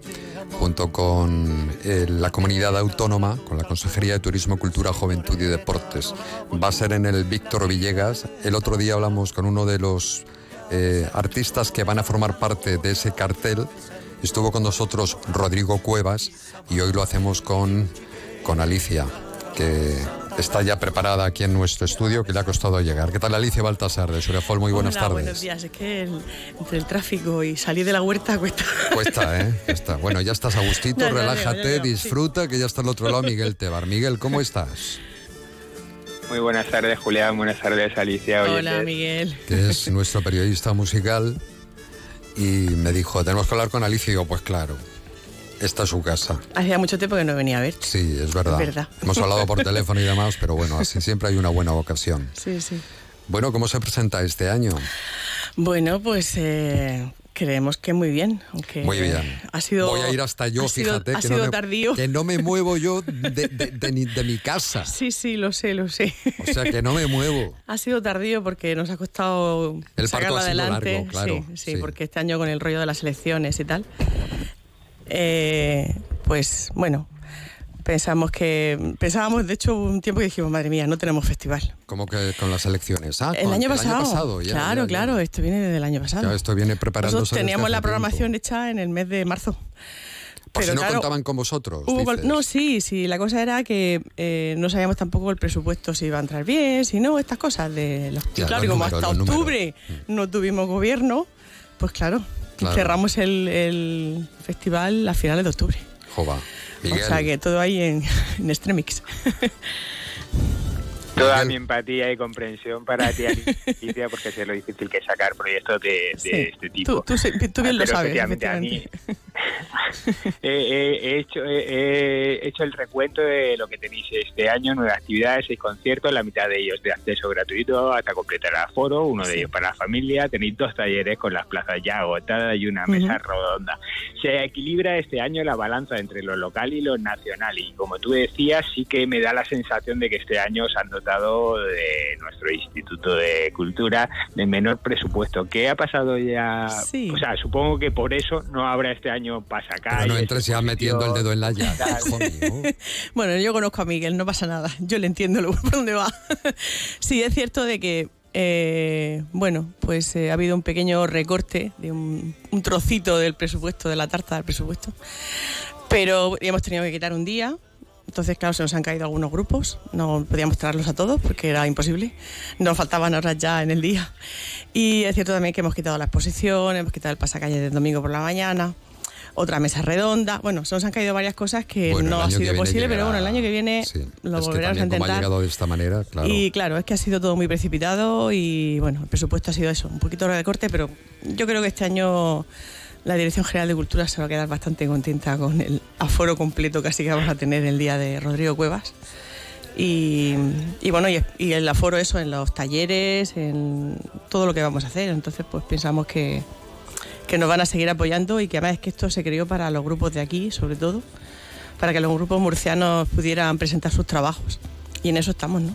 junto con eh, la comunidad autónoma, con la Consejería de Turismo, Cultura, Juventud y Deportes. Va a ser en el Víctor Villegas. El otro día hablamos con uno de los eh, artistas que van a formar parte de ese cartel. Estuvo con nosotros Rodrigo Cuevas y hoy lo hacemos con, con Alicia, que está ya preparada aquí en nuestro estudio, que le ha costado llegar. ¿Qué tal Alicia Baltasar de Surefol? Muy buenas Hola, tardes. Buenos días, es que el- entre el tráfico y salir de la huerta cuesta. Cuesta, ¿eh? Cuesta. Bueno, ya estás a gustito, relájate, sí. disfruta, que ya está al otro lado Miguel Tebar. Miguel, ¿cómo estás? Muy buenas tardes, Julián. Buenas tardes, Alicia. Hola, oyentes. Miguel. que es nuestro periodista musical, y me dijo, tenemos que hablar con Alicia. Y digo, pues claro, esta es su casa. Hacía mucho tiempo que no venía a ver. Sí, es verdad. Es verdad. Hemos hablado por teléfono y demás, pero bueno, así siempre hay una buena ocasión. Sí, sí. Bueno, ¿cómo se presenta este año? Bueno, pues eh, creemos que muy bien. Aunque Muy bien. Ha sido, Voy a ir hasta yo, sido- fíjate, ha que, sido no me, tardío. que no me muevo yo de, de- de ni- de mi casa. Sí, sí, lo sé, lo sé. O sea, que no me muevo. Ha sido tardío porque nos ha costado El parto sacarlo ha sido adelante. largo, claro, Sí, sí, sí. porque este año con el rollo de las elecciones y tal, eh, pues bueno, pensamos que pensábamos, de hecho, un tiempo que dijimos, madre mía, no tenemos festival. Como que con las elecciones. Ah, el, con- año pasado, ya, claro, ya, ya. claro, esto viene desde el año pasado. Claro, esto viene preparándose Nosotros desde teníamos la tiempo. programación hecha en el mes de marzo. Por si Pero no claro, contaban con vosotros. Hubo no, sí, sí. La cosa era que eh, no sabíamos tampoco el presupuesto si iba a entrar bien, si no, estas cosas de los. Ya, y claro, los y como números, hasta números. octubre no tuvimos gobierno, pues claro, Claro. cerramos el, el festival a finales de octubre. Jova. Miguel, O sea que todo ahí en, en Extremix. Toda mi empatía y comprensión para ti, Alicia, porque sé lo difícil que es sacar proyectos de, de Sí. este tipo. Tú, tú, bien Ah, lo sabes, efectivamente, a mí efectivamente. he, he- he hecho, he, he hecho el recuento de lo que tenéis este año, nueve actividades, seis conciertos, la mitad de ellos de acceso gratuito hasta completar el aforo, uno de ellos para la familia, tenéis dos talleres con las plazas ya agotadas y una mesa Ujú. redonda. Se equilibra este año la balanza entre lo local y lo nacional y como tú decías, sí que me da la sensación de que este año se han dotado de nuestro Instituto de Cultura de menor presupuesto. ¿Qué ha pasado ya? Sí. O sea, supongo que por eso no habrá este año pasacalles. Pero no entres ya metiendo el dedo en la llaga. Bueno, yo conozco a Miguel, no pasa nada. Yo le entiendo lo- por dónde va. sí, es cierto de que, eh, bueno, pues eh, ha habido un pequeño recorte de un, un trocito del presupuesto, de la tarta del presupuesto. Pero hemos tenido que quitar un día. Entonces, claro, se nos han caído algunos grupos. No podíamos traerlos a todos porque era imposible. Nos faltaban horas ya en el día. Y es cierto también que hemos quitado la exposición, hemos quitado el pasacalle del domingo por la mañana, otra mesa redonda. Bueno, se nos han caído varias cosas que Bueno, no ha sido posible, pero llegará- bueno, el año que viene Sí, lo volveremos a también como ha intentar. llegado de esta manera, claro. Y claro, es que ha sido todo muy precipitado y bueno, el presupuesto ha sido eso, un poquito de corte, pero yo creo que este año la Dirección General de Cultura se va a quedar bastante contenta con el aforo completo casi que vamos a tener el día de Rodrigo Cuevas. Y, y bueno, y, y el aforo eso en los talleres, en todo lo que vamos a hacer. Entonces, pues pensamos que, que nos van a seguir apoyando y que además es que esto se creó para los grupos de aquí, sobre todo, para que los grupos murcianos pudieran presentar sus trabajos. Y en eso estamos, ¿no?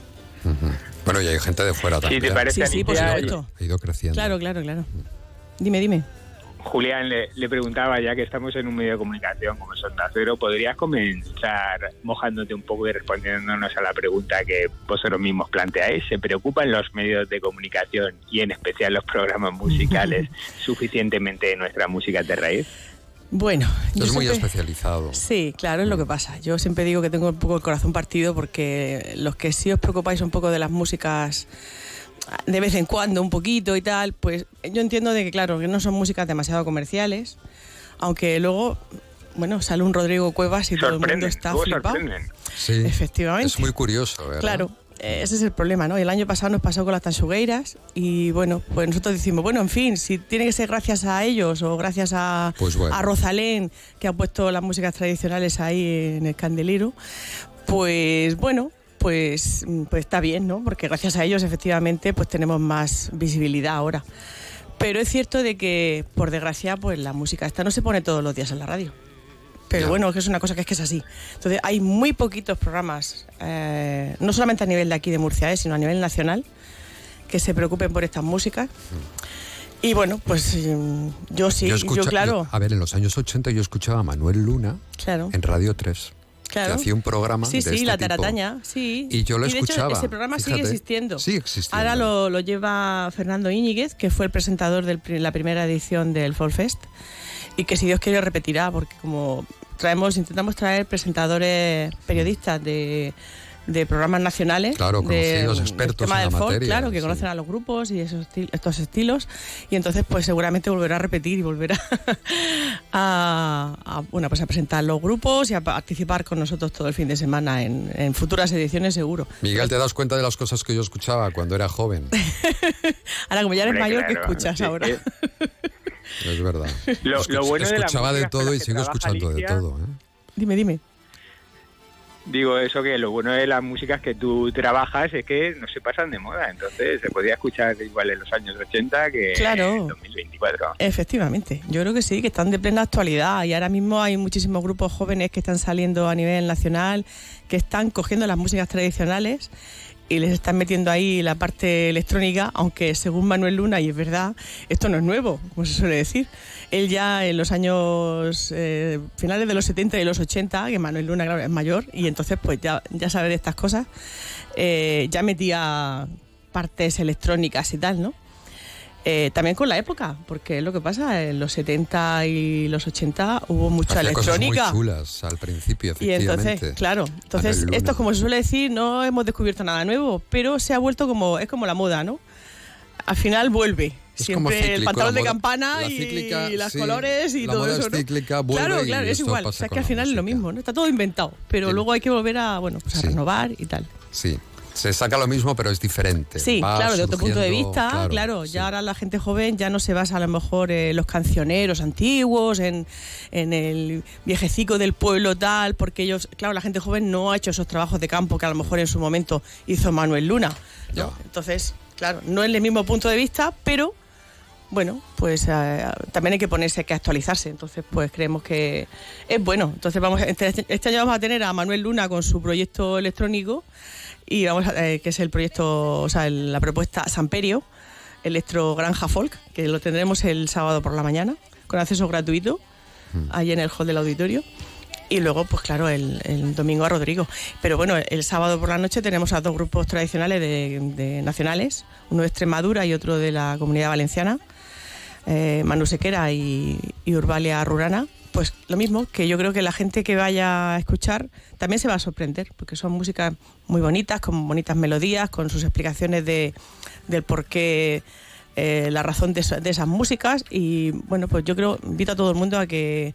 Bueno, y hay gente de fuera Sí, también. ¿te parece, Sí, sí, por supuesto. Ha ido creciendo. Claro, claro, claro. Dime, dime. Julián, le, le preguntaba, ya que estamos en un medio de comunicación como es Onda Cero, ¿podrías comenzar mojándote un poco y respondiéndonos a la pregunta que vosotros mismos planteáis? ¿Se preocupan los medios de comunicación y en especial los programas musicales suficientemente de nuestra música de raíz? Bueno, yo Es muy siempre- especializado. Sí, claro, es lo que pasa. Yo siempre digo que tengo un poco el corazón partido porque los que sí os preocupáis un poco de las músicas de vez en cuando, un poquito y tal, pues yo entiendo de que, claro, que no son músicas demasiado comerciales, aunque luego, bueno, sale un Rodrigo Cuevas y todo el mundo está flipado. Sí. Efectivamente. Es muy curioso, ¿verdad? Claro, eh, ese es el problema, ¿no? El año pasado nos pasó con las tansugueiras y bueno, pues nosotros decimos, bueno, en fin, si tiene que ser gracias a ellos o gracias a, Pues bueno. a Rosalén, que ha puesto las músicas tradicionales ahí en el candelero, pues bueno, pues, mm, pues está bien, ¿no? Porque gracias a ellos efectivamente pues tenemos más visibilidad ahora. Pero es cierto de que, por desgracia, pues la música esta no se pone todos los días en la radio. Pero Ya. bueno, es una cosa que es que es así. Entonces, hay muy poquitos programas, eh, no solamente a nivel de aquí de Murcia, eh, sino a nivel nacional, que se preocupen por estas músicas. Y bueno, pues mm, yo sí, yo, escucha- claro, yo- a ver, en los años 80 yo escuchaba a Manuel Luna claro. en Radio 3. Claro. que hacía un programa Sí, de sí, este la tipo. tarataña, sí. Y yo lo de hecho, escuchaba, ese programa sigue existiendo. Sigue existiendo. Ahora lo, lo lleva Fernando Íñiguez, que fue el presentador de la primera edición del Fall Fest, y que si Dios quiere repetirá, porque como traemos, intentamos traer presentadores periodistas de, de programas nacionales, Claro, de- conocidos, del expertos tema en la del folk, materia, claro, que sí. conocen a los grupos y esos estos estilos, y entonces pues seguramente volverá a repetir y volverá a, a, bueno, pues a presentar los grupos y a participar con nosotros todo el fin de semana en, en futuras ediciones seguro. Miguel, ¿te das cuenta de las cosas que yo escuchaba cuando era joven? Ahora, como ya eres Hombre, mayor, ¿qué claro, escuchas sí, ahora? sí. Es verdad. Lo- Escuch- lo bueno de la escuchaba de, todo y sigo escuchando de todo. ¿eh? Dime, dime. Digo eso que lo bueno de las músicas que tú trabajas es que no se pasan de moda, entonces se podía escuchar igual en los años 80 que Claro. en 2024. Efectivamente, yo creo que sí, que están de plena actualidad y ahora mismo hay muchísimos grupos jóvenes que están saliendo a nivel nacional, que están cogiendo las músicas tradicionales y les están metiendo ahí la parte electrónica, aunque según Manuel Luna, y es verdad, esto no es nuevo, como se suele decir. Él ya en los años eh, finales de los 70 y los 80, que Manuel Luna es mayor, y entonces pues ya, ya sabe estas cosas, eh, ya metía partes electrónicas y tal, ¿no? Eh, también con la época, porque es lo que pasa, en los 70 y los 80 hubo mucha Hacía cosas electrónica. muy chulas al principio, Y efectivamente. entonces, claro, entonces esto como se suele decir, no hemos descubierto nada nuevo, pero se ha vuelto como, es como la moda, ¿no? Al final vuelve. Es Siempre el cíclico, pantalón la de campana la y, cíclica, y las sí, colores y la todo moda eso, es ¿no? cíclica, vuelve claro, y claro, es igual. O sea, que al final es lo mismo, ¿no? Está todo inventado, pero luego hay que volver a, bueno, pues a renovar y tal. Sí, se saca lo mismo, pero es diferente. Sí, Va claro, de otro punto de vista, claro, claro, ya ahora la gente joven ya no se basa a lo mejor en los cancioneros antiguos, en, en el viejecico del pueblo tal, porque ellos, claro, la gente joven no ha hecho esos trabajos de campo que a lo mejor en su momento hizo Manuel Luna. ¿no? Entonces, claro, no es el mismo punto de vista, pero bueno, pues eh, también hay que ponerse, hay que actualizarse. Entonces, pues creemos que es bueno. Entonces, vamos, este, este año vamos a tener a Manuel Luna con su proyecto electrónico y vamos a, eh, que es el proyecto, o sea, el- la propuesta Samperio, Electro Granja Folk, que lo tendremos el sábado por la mañana, con acceso gratuito, ahí en el hall del auditorio. Y luego, pues claro, el, el domingo a Rodrigo. Pero bueno, el sábado por la noche tenemos a dos grupos tradicionales de, de nacionales, uno de Extremadura y otro de la Comunidad Valenciana, eh, Manu Sequera y, y Urbalia Rurana. Pues lo mismo, que yo creo que la gente que vaya a escuchar también se va a sorprender, porque son músicas muy bonitas, con bonitas melodías, con sus explicaciones de, del por qué, eh, la razón de, eso- de esas músicas. Y bueno, pues yo creo, invito a todo el mundo a que,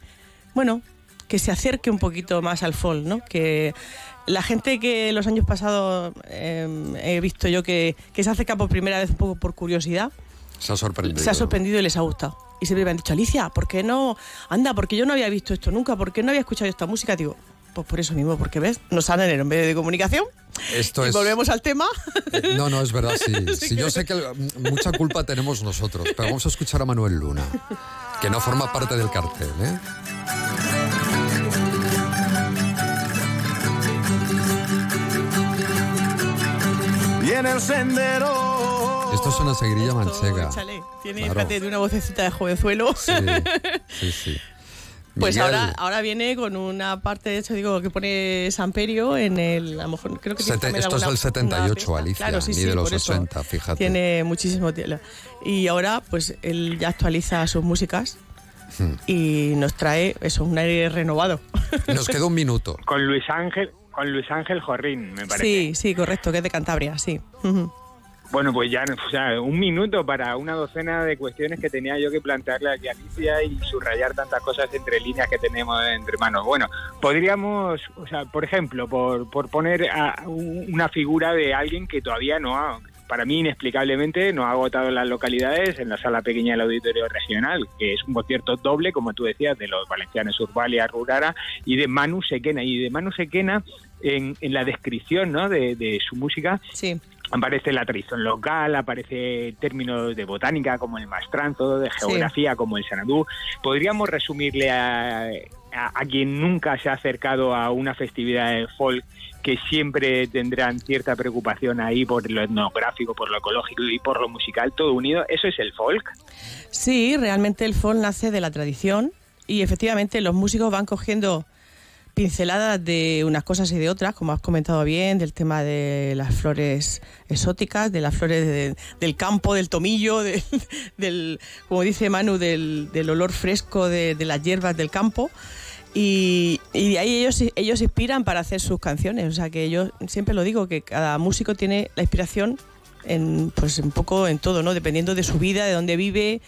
bueno, que se acerque un poquito más al folk, ¿no? Que la gente que los años pasados eh, he visto yo que, que se acerca por primera vez un poco por curiosidad, Se ha sorprendido. se ha sorprendido y les ha gustado. Y siempre me han dicho, Alicia, ¿por qué no? Anda, porque yo no había visto esto nunca, ¿por qué no había escuchado esta música? Digo, pues por eso mismo, porque ves, nos salen en medio de comunicación. Esto y es. volvemos al tema. No, no, es verdad, sí. Yo sé que mm, mucha culpa tenemos nosotros, pero vamos a escuchar a Manuel Luna, que no forma parte del cartel, ¿eh? Viene el sendero. Esto es una seguirilla manchega. Échale, tiene, Claro. de una vocecita de jovenzuelo. Sí, sí, sí. Pues Miguel, ahora, ahora viene con una parte, de hecho digo, que pone Samperio en el, a lo mejor creo que sete- esto es del 78, una pista. Alicia, Claro, sí, ni sí, de los por eso. 80, fíjate. Tiene muchísimo tela. Y ahora, pues él ya actualiza sus músicas Hmm. y nos trae eso, un aire renovado. Nos queda un minuto. Con Luis Ángel, con Luis Ángel Jorrín, me parece. Sí, sí, correcto, que es de Cantabria, sí. Ujú. Bueno, pues ya, o sea, un minuto para una docena de cuestiones que tenía yo que plantearle aquí a Alicia y subrayar tantas cosas entre líneas que tenemos entre manos. Bueno, podríamos, o sea, por ejemplo, por, por poner a un- una figura de alguien que todavía no ha, para mí inexplicablemente, no ha agotado las localidades en la sala pequeña del auditorio regional, que es un concierto doble, como tú decías, de los valencianos Urbalia, Rurara y de Manu Sequena. Y de Manu Sequena, en, en la descripción ¿no? de, de su música, sí. Aparece la tradición local, aparece términos de botánica como el mastranzo, de geografía como el sanadú. Podríamos resumirle a, a- a quien nunca se ha acercado a una festividad de folk que siempre tendrán cierta preocupación ahí por lo etnográfico, por lo ecológico y por lo musical, todo unido. Eso es el folk. Sí, realmente el folk nace de la tradición y efectivamente los músicos van cogiendo pinceladas de unas cosas y de otras, como has comentado bien, del tema de las flores exóticas, de las flores de- del campo, del tomillo, de- del, como dice Manu, del, del olor fresco de, de las hierbas del campo. Y, y de ahí ellos, ellos inspiran para hacer sus canciones. O sea que yo siempre lo digo, que cada músico tiene la inspiración en, pues un poco en todo, ¿no? Dependiendo de su vida, de dónde vive,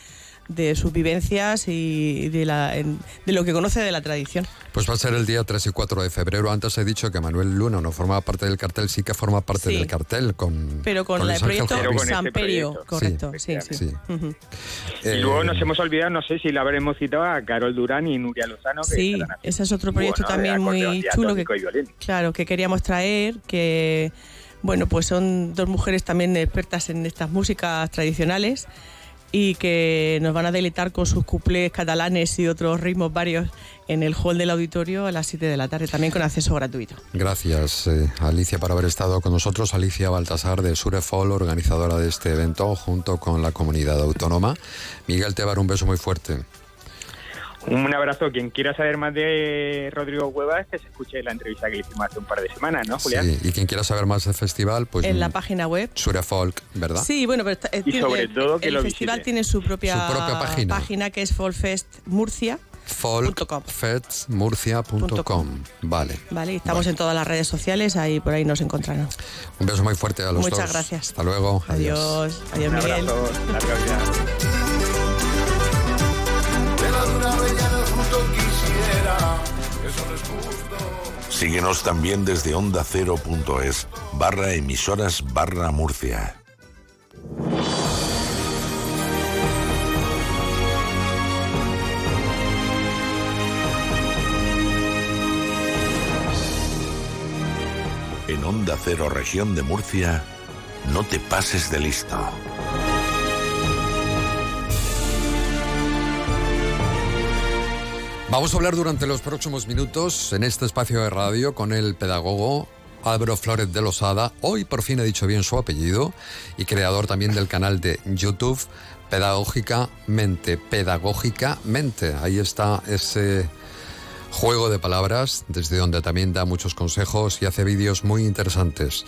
de sus vivencias y de, la, en- de lo que conoce de la tradición. Pues va a ser el día 3 y 4 de febrero. Antes he dicho que Manuel Luna no formaba parte del cartel, sí que forma parte Sí. del cartel con. Pero con, Luis el Ángel proyecto correcto, sí, sí. sí. Y luego nos hemos olvidado, no sé si la habremos citado a Carol Durán y Nuria Lozano. Que Sí, ese es otro proyecto Bueno, también muy chulo que, claro, que queríamos traer, que bueno, pues son dos mujeres también expertas en estas músicas tradicionales y que nos van a deleitar con sus cuplés catalanes y otros ritmos varios en el hall del auditorio a las 7 de la tarde, también con acceso gratuito. Gracias, eh, Alicia, por haber estado con nosotros. Alicia Baltasar de Surefol, organizadora de este evento, junto con la comunidad autónoma. Miguel Tebar, un beso muy fuerte. Un abrazo. Quien quiera saber más de Rodrigo Cuevas, que se escuche la entrevista que le hicimos hace un par de semanas, ¿no, Julián? Sí, y quien quiera saber más del festival, pues en la página web. Surefolk, ¿verdad? Sí, bueno, pero está- Y tiene- sobre el- todo que el lo festival visite. tiene su propia, Su propia página. que es Folfest Murcia. folkfestmurcia.com. Vale. Vale, y estamos en todas las redes sociales, ahí por ahí nos encontrarán. Un beso muy fuerte a los dos. Muchas gracias. Hasta luego. Adiós, adiós Un Miguel. abrazo. Síguenos también desde onda ondacero.es barra emisoras barra Murcia. En Onda Cero Región de Murcia, no te pases de listo. Vamos a hablar durante los próximos minutos en este espacio de radio con el pedagogo Álvaro Flores de Losada. Hoy por fin he dicho bien su apellido y creador también del canal de YouTube Pedagógicamente. Pedagógicamente. Ahí está ese juego de palabras desde donde también da muchos consejos y hace vídeos muy interesantes.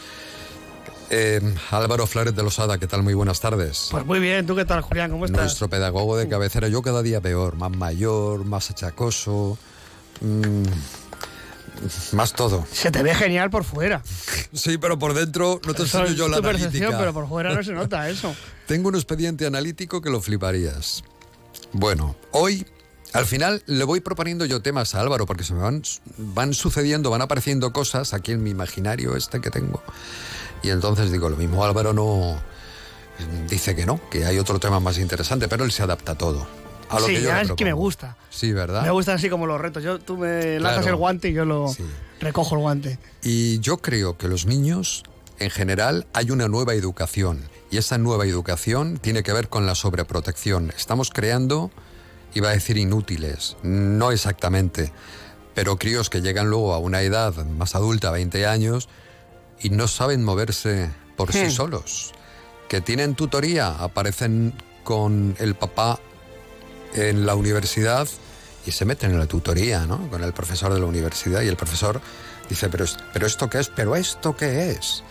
Eh, Álvaro Flores de Losada, ¿qué tal? Muy buenas tardes. Pues muy bien, ¿tú qué tal, Julián? ¿Cómo estás? Nuestro pedagogo de cabecera, yo cada día peor, más mayor, más achacoso, mm, más todo. Se te ve genial por fuera. Sí, pero por dentro no te enseño yo la tu analítica. pero por fuera no se nota eso. Tengo un expediente analítico que lo fliparías. Bueno, hoy al final le voy proponiendo yo temas a Álvaro porque se me van, van sucediendo, van apareciendo cosas aquí en mi imaginario este que tengo. Y entonces digo, lo mismo Álvaro no dice que no, que hay otro tema más interesante, pero él se adapta a todo. A lo sí, que yo ya es que me gusta. Sí, ¿verdad? Me gustan así como los retos. Yo, tú me lanzas Claro. el guante y yo lo recojo el guante. Y yo creo que los niños, en general, hay una nueva educación. Y esa nueva educación tiene que ver con la sobreprotección. Estamos creando, iba a decir inútiles, no exactamente, pero críos que llegan luego a una edad más adulta, 20 años, y no saben moverse por sí Hmm. solos. Que tienen tutoría, aparecen con el papá en la universidad y se meten en la tutoría, ¿no? Con el profesor de la universidad y el profesor dice, pero, pero esto qué es, pero esto qué es.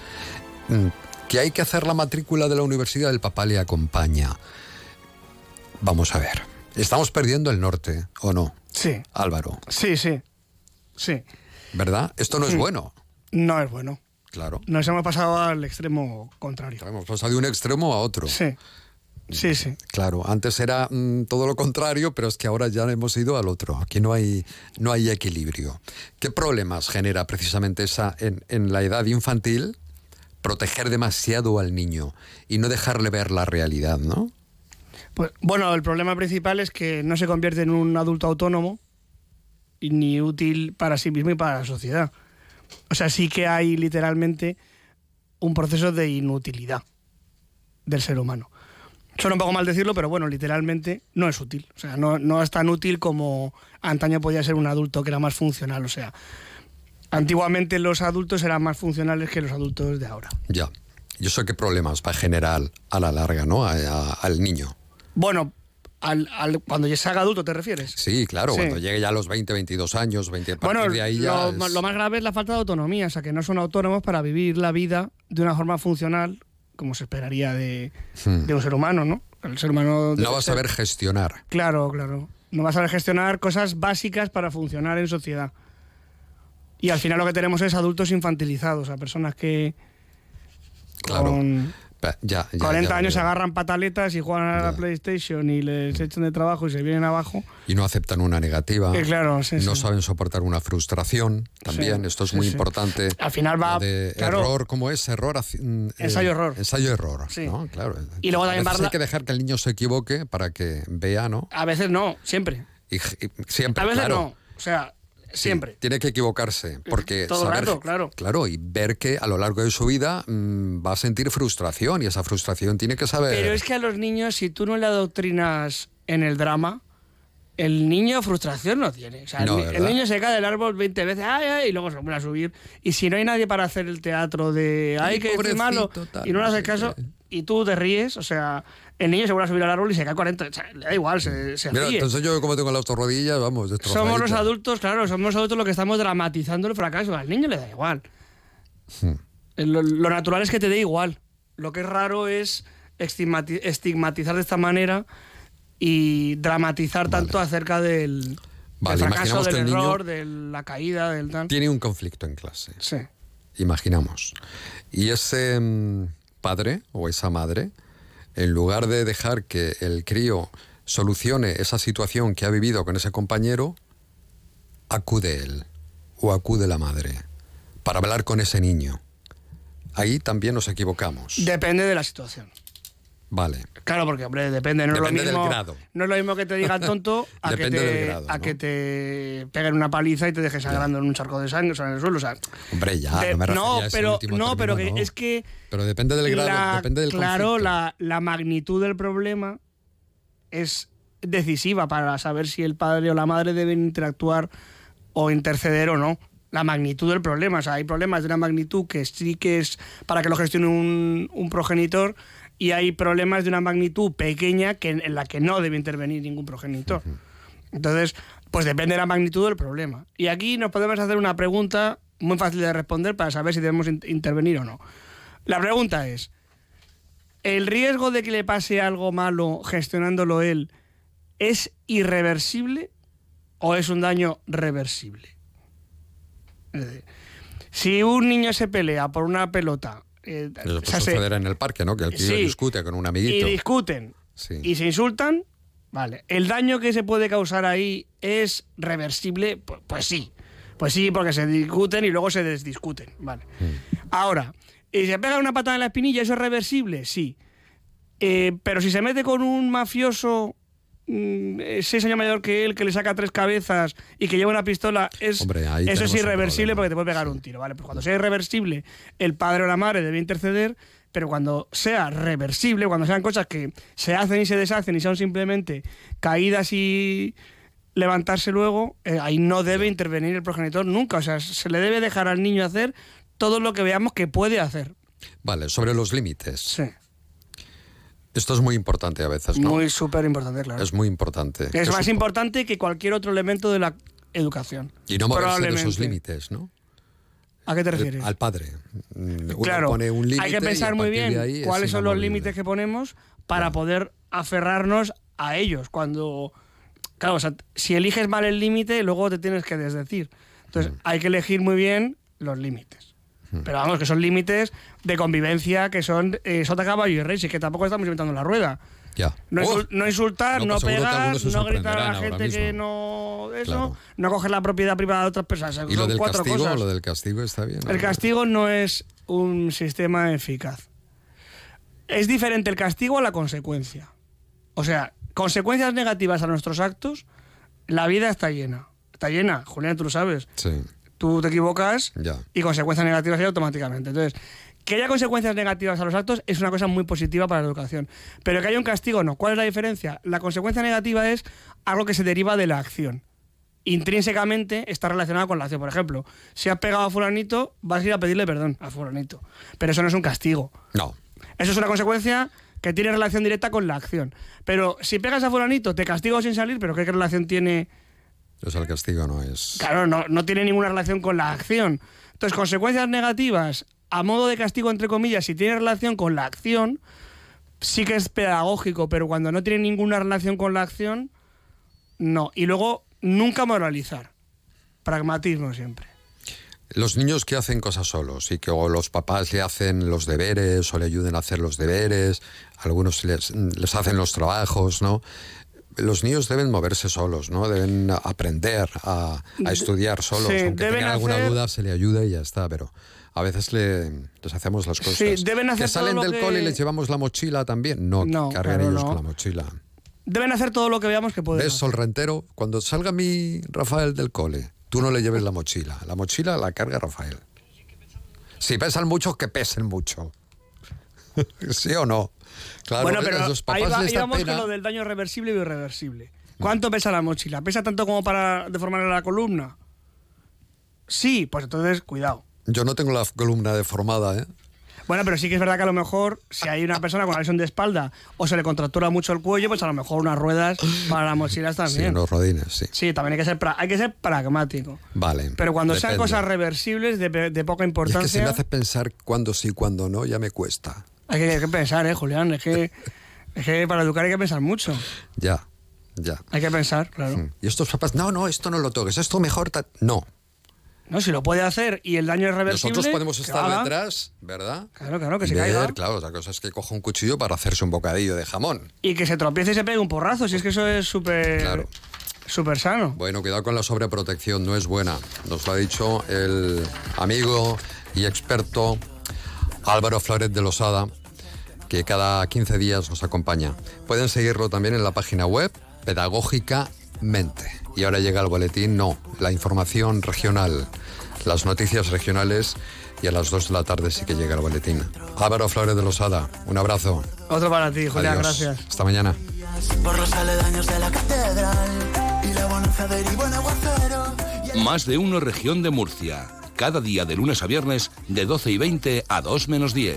Mm, Que hay que hacer la matrícula de la universidad, el papá le acompaña. Vamos a ver, estamos perdiendo el norte, ¿o no? Sí. Álvaro, Sí, sí. Sí. ¿verdad? Esto no es Mm. bueno, No es bueno. Claro. Nos hemos pasado al extremo contrario. Hemos pasado de un extremo a otro. Sí. Sí, sí. Claro, antes era mm, todo lo contrario, pero es que ahora ya hemos ido al otro. Aquí no hay, no hay equilibrio. ¿Qué problemas genera precisamente esa en, en la edad infantil? Proteger demasiado al niño y no dejarle ver la realidad, ¿no? Pues, bueno, el problema principal es que no se convierte en un adulto autónomo y ni útil para sí mismo y para la sociedad. O sea, sí que hay literalmente un proceso de inutilidad del ser humano. Suena un poco mal decirlo, pero bueno, literalmente no es útil. O sea, no, no es tan útil como antaño podía ser un adulto que era más funcional. O sea, antiguamente los adultos eran más funcionales que los adultos de ahora. Ya. Yo sé qué problemas va a generar a la larga, ¿no? A- a- al niño. Bueno, al, al- cuando ya se haga adulto, ¿te refieres? Sí, claro, Sí. cuando llegue ya a los 20, 22 años, 20, a partir Bueno, de ahí ya lo, es- lo más grave es la falta de autonomía, o sea, que no son autónomos para vivir la vida de una forma funcional, como se esperaría de, Hmm. de un ser humano, ¿no? El ser humano no va a saber gestionar. Claro, claro. No vas a saber gestionar cosas básicas para funcionar en sociedad. Y al final lo que tenemos es adultos infantilizados, a personas que Claro. con Ya, ya, 40 ya años agarran pataletas y juegan a la PlayStation y les echan de trabajo y se vienen abajo. Y no aceptan una negativa. Eh, claro, sí, no sí. saben soportar una frustración. También, Sí, esto es muy importante. Al final va- de claro. error, ¿cómo es? Error. mm, eh, Ensayo-error. Ensayo-error. Sí. ¿no? Claro. Y luego también hay que dejar que el niño se equivoque para que vea, ¿no? A veces no, siempre. Y, y siempre, A veces claro. no. O sea, siempre. Tiene que equivocarse, porque Todo el saber, rato, claro. Claro, y ver que a lo largo de su vida mm, va a sentir frustración y esa frustración tiene que saber. Pero es que a los niños, si tú no le adoctrinas en el drama, el niño frustración no tiene. O sea, el niño se cae del árbol 20 veces ay, ay, y luego se vuelve a subir. Y si no hay nadie para hacer el teatro de ay, Ay, que es malo, tal, y no le haces caso, y tú te ríes, o sea, el niño se vuelve a subir al árbol y se cae 40. O sea, le da igual, se, se Mira, ríe. entonces yo como tengo las dos rodillas, vamos, Somos los adultos, claro, somos los adultos los que estamos dramatizando el fracaso. Al niño le da igual. Hmm. Lo, lo natural es que te dé igual. Lo que es raro es estigmati- estigmatizar de esta manera y dramatizar tanto acerca del, fracaso, del error, de la caída, del tal. Tiene un conflicto en clase. Sí. Imaginamos. Y ese mm, padre o esa madre, en lugar de dejar que el crío solucione esa situación que ha vivido con ese compañero, acude él o acude la madre para hablar con ese niño. Ahí también nos equivocamos. Depende de la situación. Vale. Claro, porque, hombre, depende. No Depende es del lo mismo, grado. No es lo mismo que te diga tonto a, que te, del grado, a ¿no? que te peguen una paliza y te dejes sangrando en un charco de sangre, o sea, en el suelo. O sea, Hombre, ya, de- no me no, pero, no, pero término, que no. es que Pero depende del grado, la- depende del claro, la, la magnitud del problema es decisiva para saber si el padre o la madre deben interactuar o interceder o no. La magnitud del problema. O sea, hay problemas de una magnitud que sí que es para que lo gestione un, un progenitor y hay problemas de una magnitud pequeña que, en la que no debe intervenir ningún progenitor. Entonces, pues depende de la magnitud del problema. Y aquí nos podemos hacer una pregunta muy fácil de responder para saber si debemos in- intervenir o no. La pregunta es, ¿el riesgo de que le pase algo malo gestionándolo él es irreversible o es un daño reversible? Si un niño se pelea por una pelota, eh, Eso puede suceder en el parque, ¿no? Que el tío Sí. discute con un y amiguito. discuten Sí. y se insultan, vale. ¿El daño que se puede causar ahí es reversible? Pues, pues sí. Pues sí, porque se discuten y luego se desdiscuten. Vale. Ahora, ¿y se pega una patada en la espinilla? ¿Eso es reversible? Sí. Eh, pero si se mete con un mafioso mm, seis años mayor que él, que le saca tres cabezas y que lleva una pistola, es, Hombre, eso es irreversible porque te puede pegar un tiro, ¿vale? Pues cuando sea irreversible, el padre o la madre debe interceder, pero cuando sea reversible, cuando sean cosas que se hacen y se deshacen y son simplemente caídas y levantarse luego, eh, ahí no debe intervenir el progenitor nunca. O sea, se le debe dejar al niño hacer todo lo que veamos que puede hacer. Vale, sobre los límites. Sí. Esto es muy importante a veces, ¿no? Muy súper importante, claro. Es muy importante. Es más importante que cualquier otro elemento de la educación. Y no moverse de esos límites, ¿no? ¿A qué te refieres? al padre. Mm, Uno claro, pone un límite hay que pensar muy bien cuáles son los límites que ponemos para poder aferrarnos a ellos. Cuando, claro, o sea, si eliges mal el límite, luego te tienes que desdecir. Entonces, hay que elegir muy bien los límites. Pero vamos, que son límites de convivencia, que son eh, sota, caballo y rey, si es que tampoco estamos inventando la rueda. Ya. No, Oh, insul- no insultar, no, no, pues pegar, no gritar a la gente que no. Eso, Claro. no coger la propiedad privada de otras personas. ¿Y lo Son del cuatro castigo? cosas. Lo del castigo está bien. El castigo no es un sistema eficaz. Es diferente el castigo a la consecuencia. O sea, consecuencias negativas a nuestros actos, la vida está llena. Está llena, Julián, tú lo sabes. Sí, Tú te equivocas ya. y consecuencias negativas hay automáticamente. Entonces, que haya consecuencias negativas a los actos es una cosa muy positiva para la educación. Pero que haya un castigo, no. ¿Cuál es la diferencia? La consecuencia negativa es algo que se deriva de la acción. Intrínsecamente está relacionada con la acción. Por ejemplo, si has pegado a fulanito, vas a ir a pedirle perdón a fulanito. Pero eso no es un castigo. No. Eso es una consecuencia que tiene relación directa con la acción. Pero si pegas a fulanito, te castigo sin salir, pero ¿qué relación tiene? O sea, el castigo no es... Claro, no, no tiene ninguna relación con la acción. Entonces, consecuencias negativas a modo de castigo, entre comillas, si tiene relación con la acción, sí que es pedagógico, pero cuando no tiene ninguna relación con la acción, no. Y luego, nunca moralizar. Pragmatismo siempre. Los niños que hacen cosas solos y que o los papás le hacen los deberes o le ayuden a hacer los deberes, algunos les, les hacen los trabajos, ¿no? Los niños deben moverse solos, ¿no? Deben aprender a, a estudiar solos. Sí, Aunque deben tengan alguna hacer- duda, se le ayuda y ya está, pero a veces le, les hacemos las cosas. Sí, deben hacer ¿Que salen del que- cole y les llevamos la mochila también? No, No, claro, ellos no. con la mochila. Deben hacer todo lo que veamos que pueden. ¿Ves, Sol Rentero? Cuando salga mi Rafael del cole, tú no le lleves la mochila. La mochila la carga Rafael. Si pesan mucho, que pesen mucho. ¿Sí o no? Claro, bueno, a pero los ahí, va- ahí vamos pena. con lo del daño reversible y irreversible. ¿Cuánto pesa la mochila? ¿Pesa tanto como para deformar la columna? Sí, pues entonces cuidado. Yo no tengo la columna deformada, ¿eh? Bueno, pero sí que es verdad que a lo mejor si hay una persona con una lesión de espalda o se le contractura mucho el cuello, pues a lo mejor unas ruedas para las mochilas Sí, también. unos rodines, sí. Sí, también hay que ser, hay que ser pragmático. Vale. Pero cuando sean depende. cosas reversibles de, poca Y es importancia, que se me hace pensar cuándo sí, cuándo no, ya me cuesta. Hay, que, hay que pensar, ¿eh, Julián? Es que, es que para educar hay que pensar mucho. Ya, ya. Hay que pensar, claro. Y estos papás, no, no, esto no lo toques, esto mejor... ta-". No. No, si lo puede hacer y el daño es reversible. Nosotros podemos estar haga. detrás, ¿verdad? Claro, claro, que se ver, caiga. Claro, otra cosa es que coja un cuchillo para hacerse un bocadillo de jamón. Y que se tropiece y se pegue un porrazo, si es que eso es súper Claro. súper sano. Bueno, cuidado con la sobreprotección, no es buena. Nos lo ha dicho el amigo y experto Álvaro Flores de Losada, que cada 15 días nos acompaña. Pueden seguirlo también en la página web pedagógicamente. Y ahora llega el boletín, no, la información regional, las noticias regionales y a las 2 de la tarde sí que llega el boletín. Álvaro Flores de Losada, un abrazo. Otro para ti, Julián, Adiós. gracias. Hasta mañana. Por los aledaños de la catedral y la bonanza aguacero. Más de uno región de Murcia. Cada día de lunes a viernes de 12 y 20 a 2 menos 10.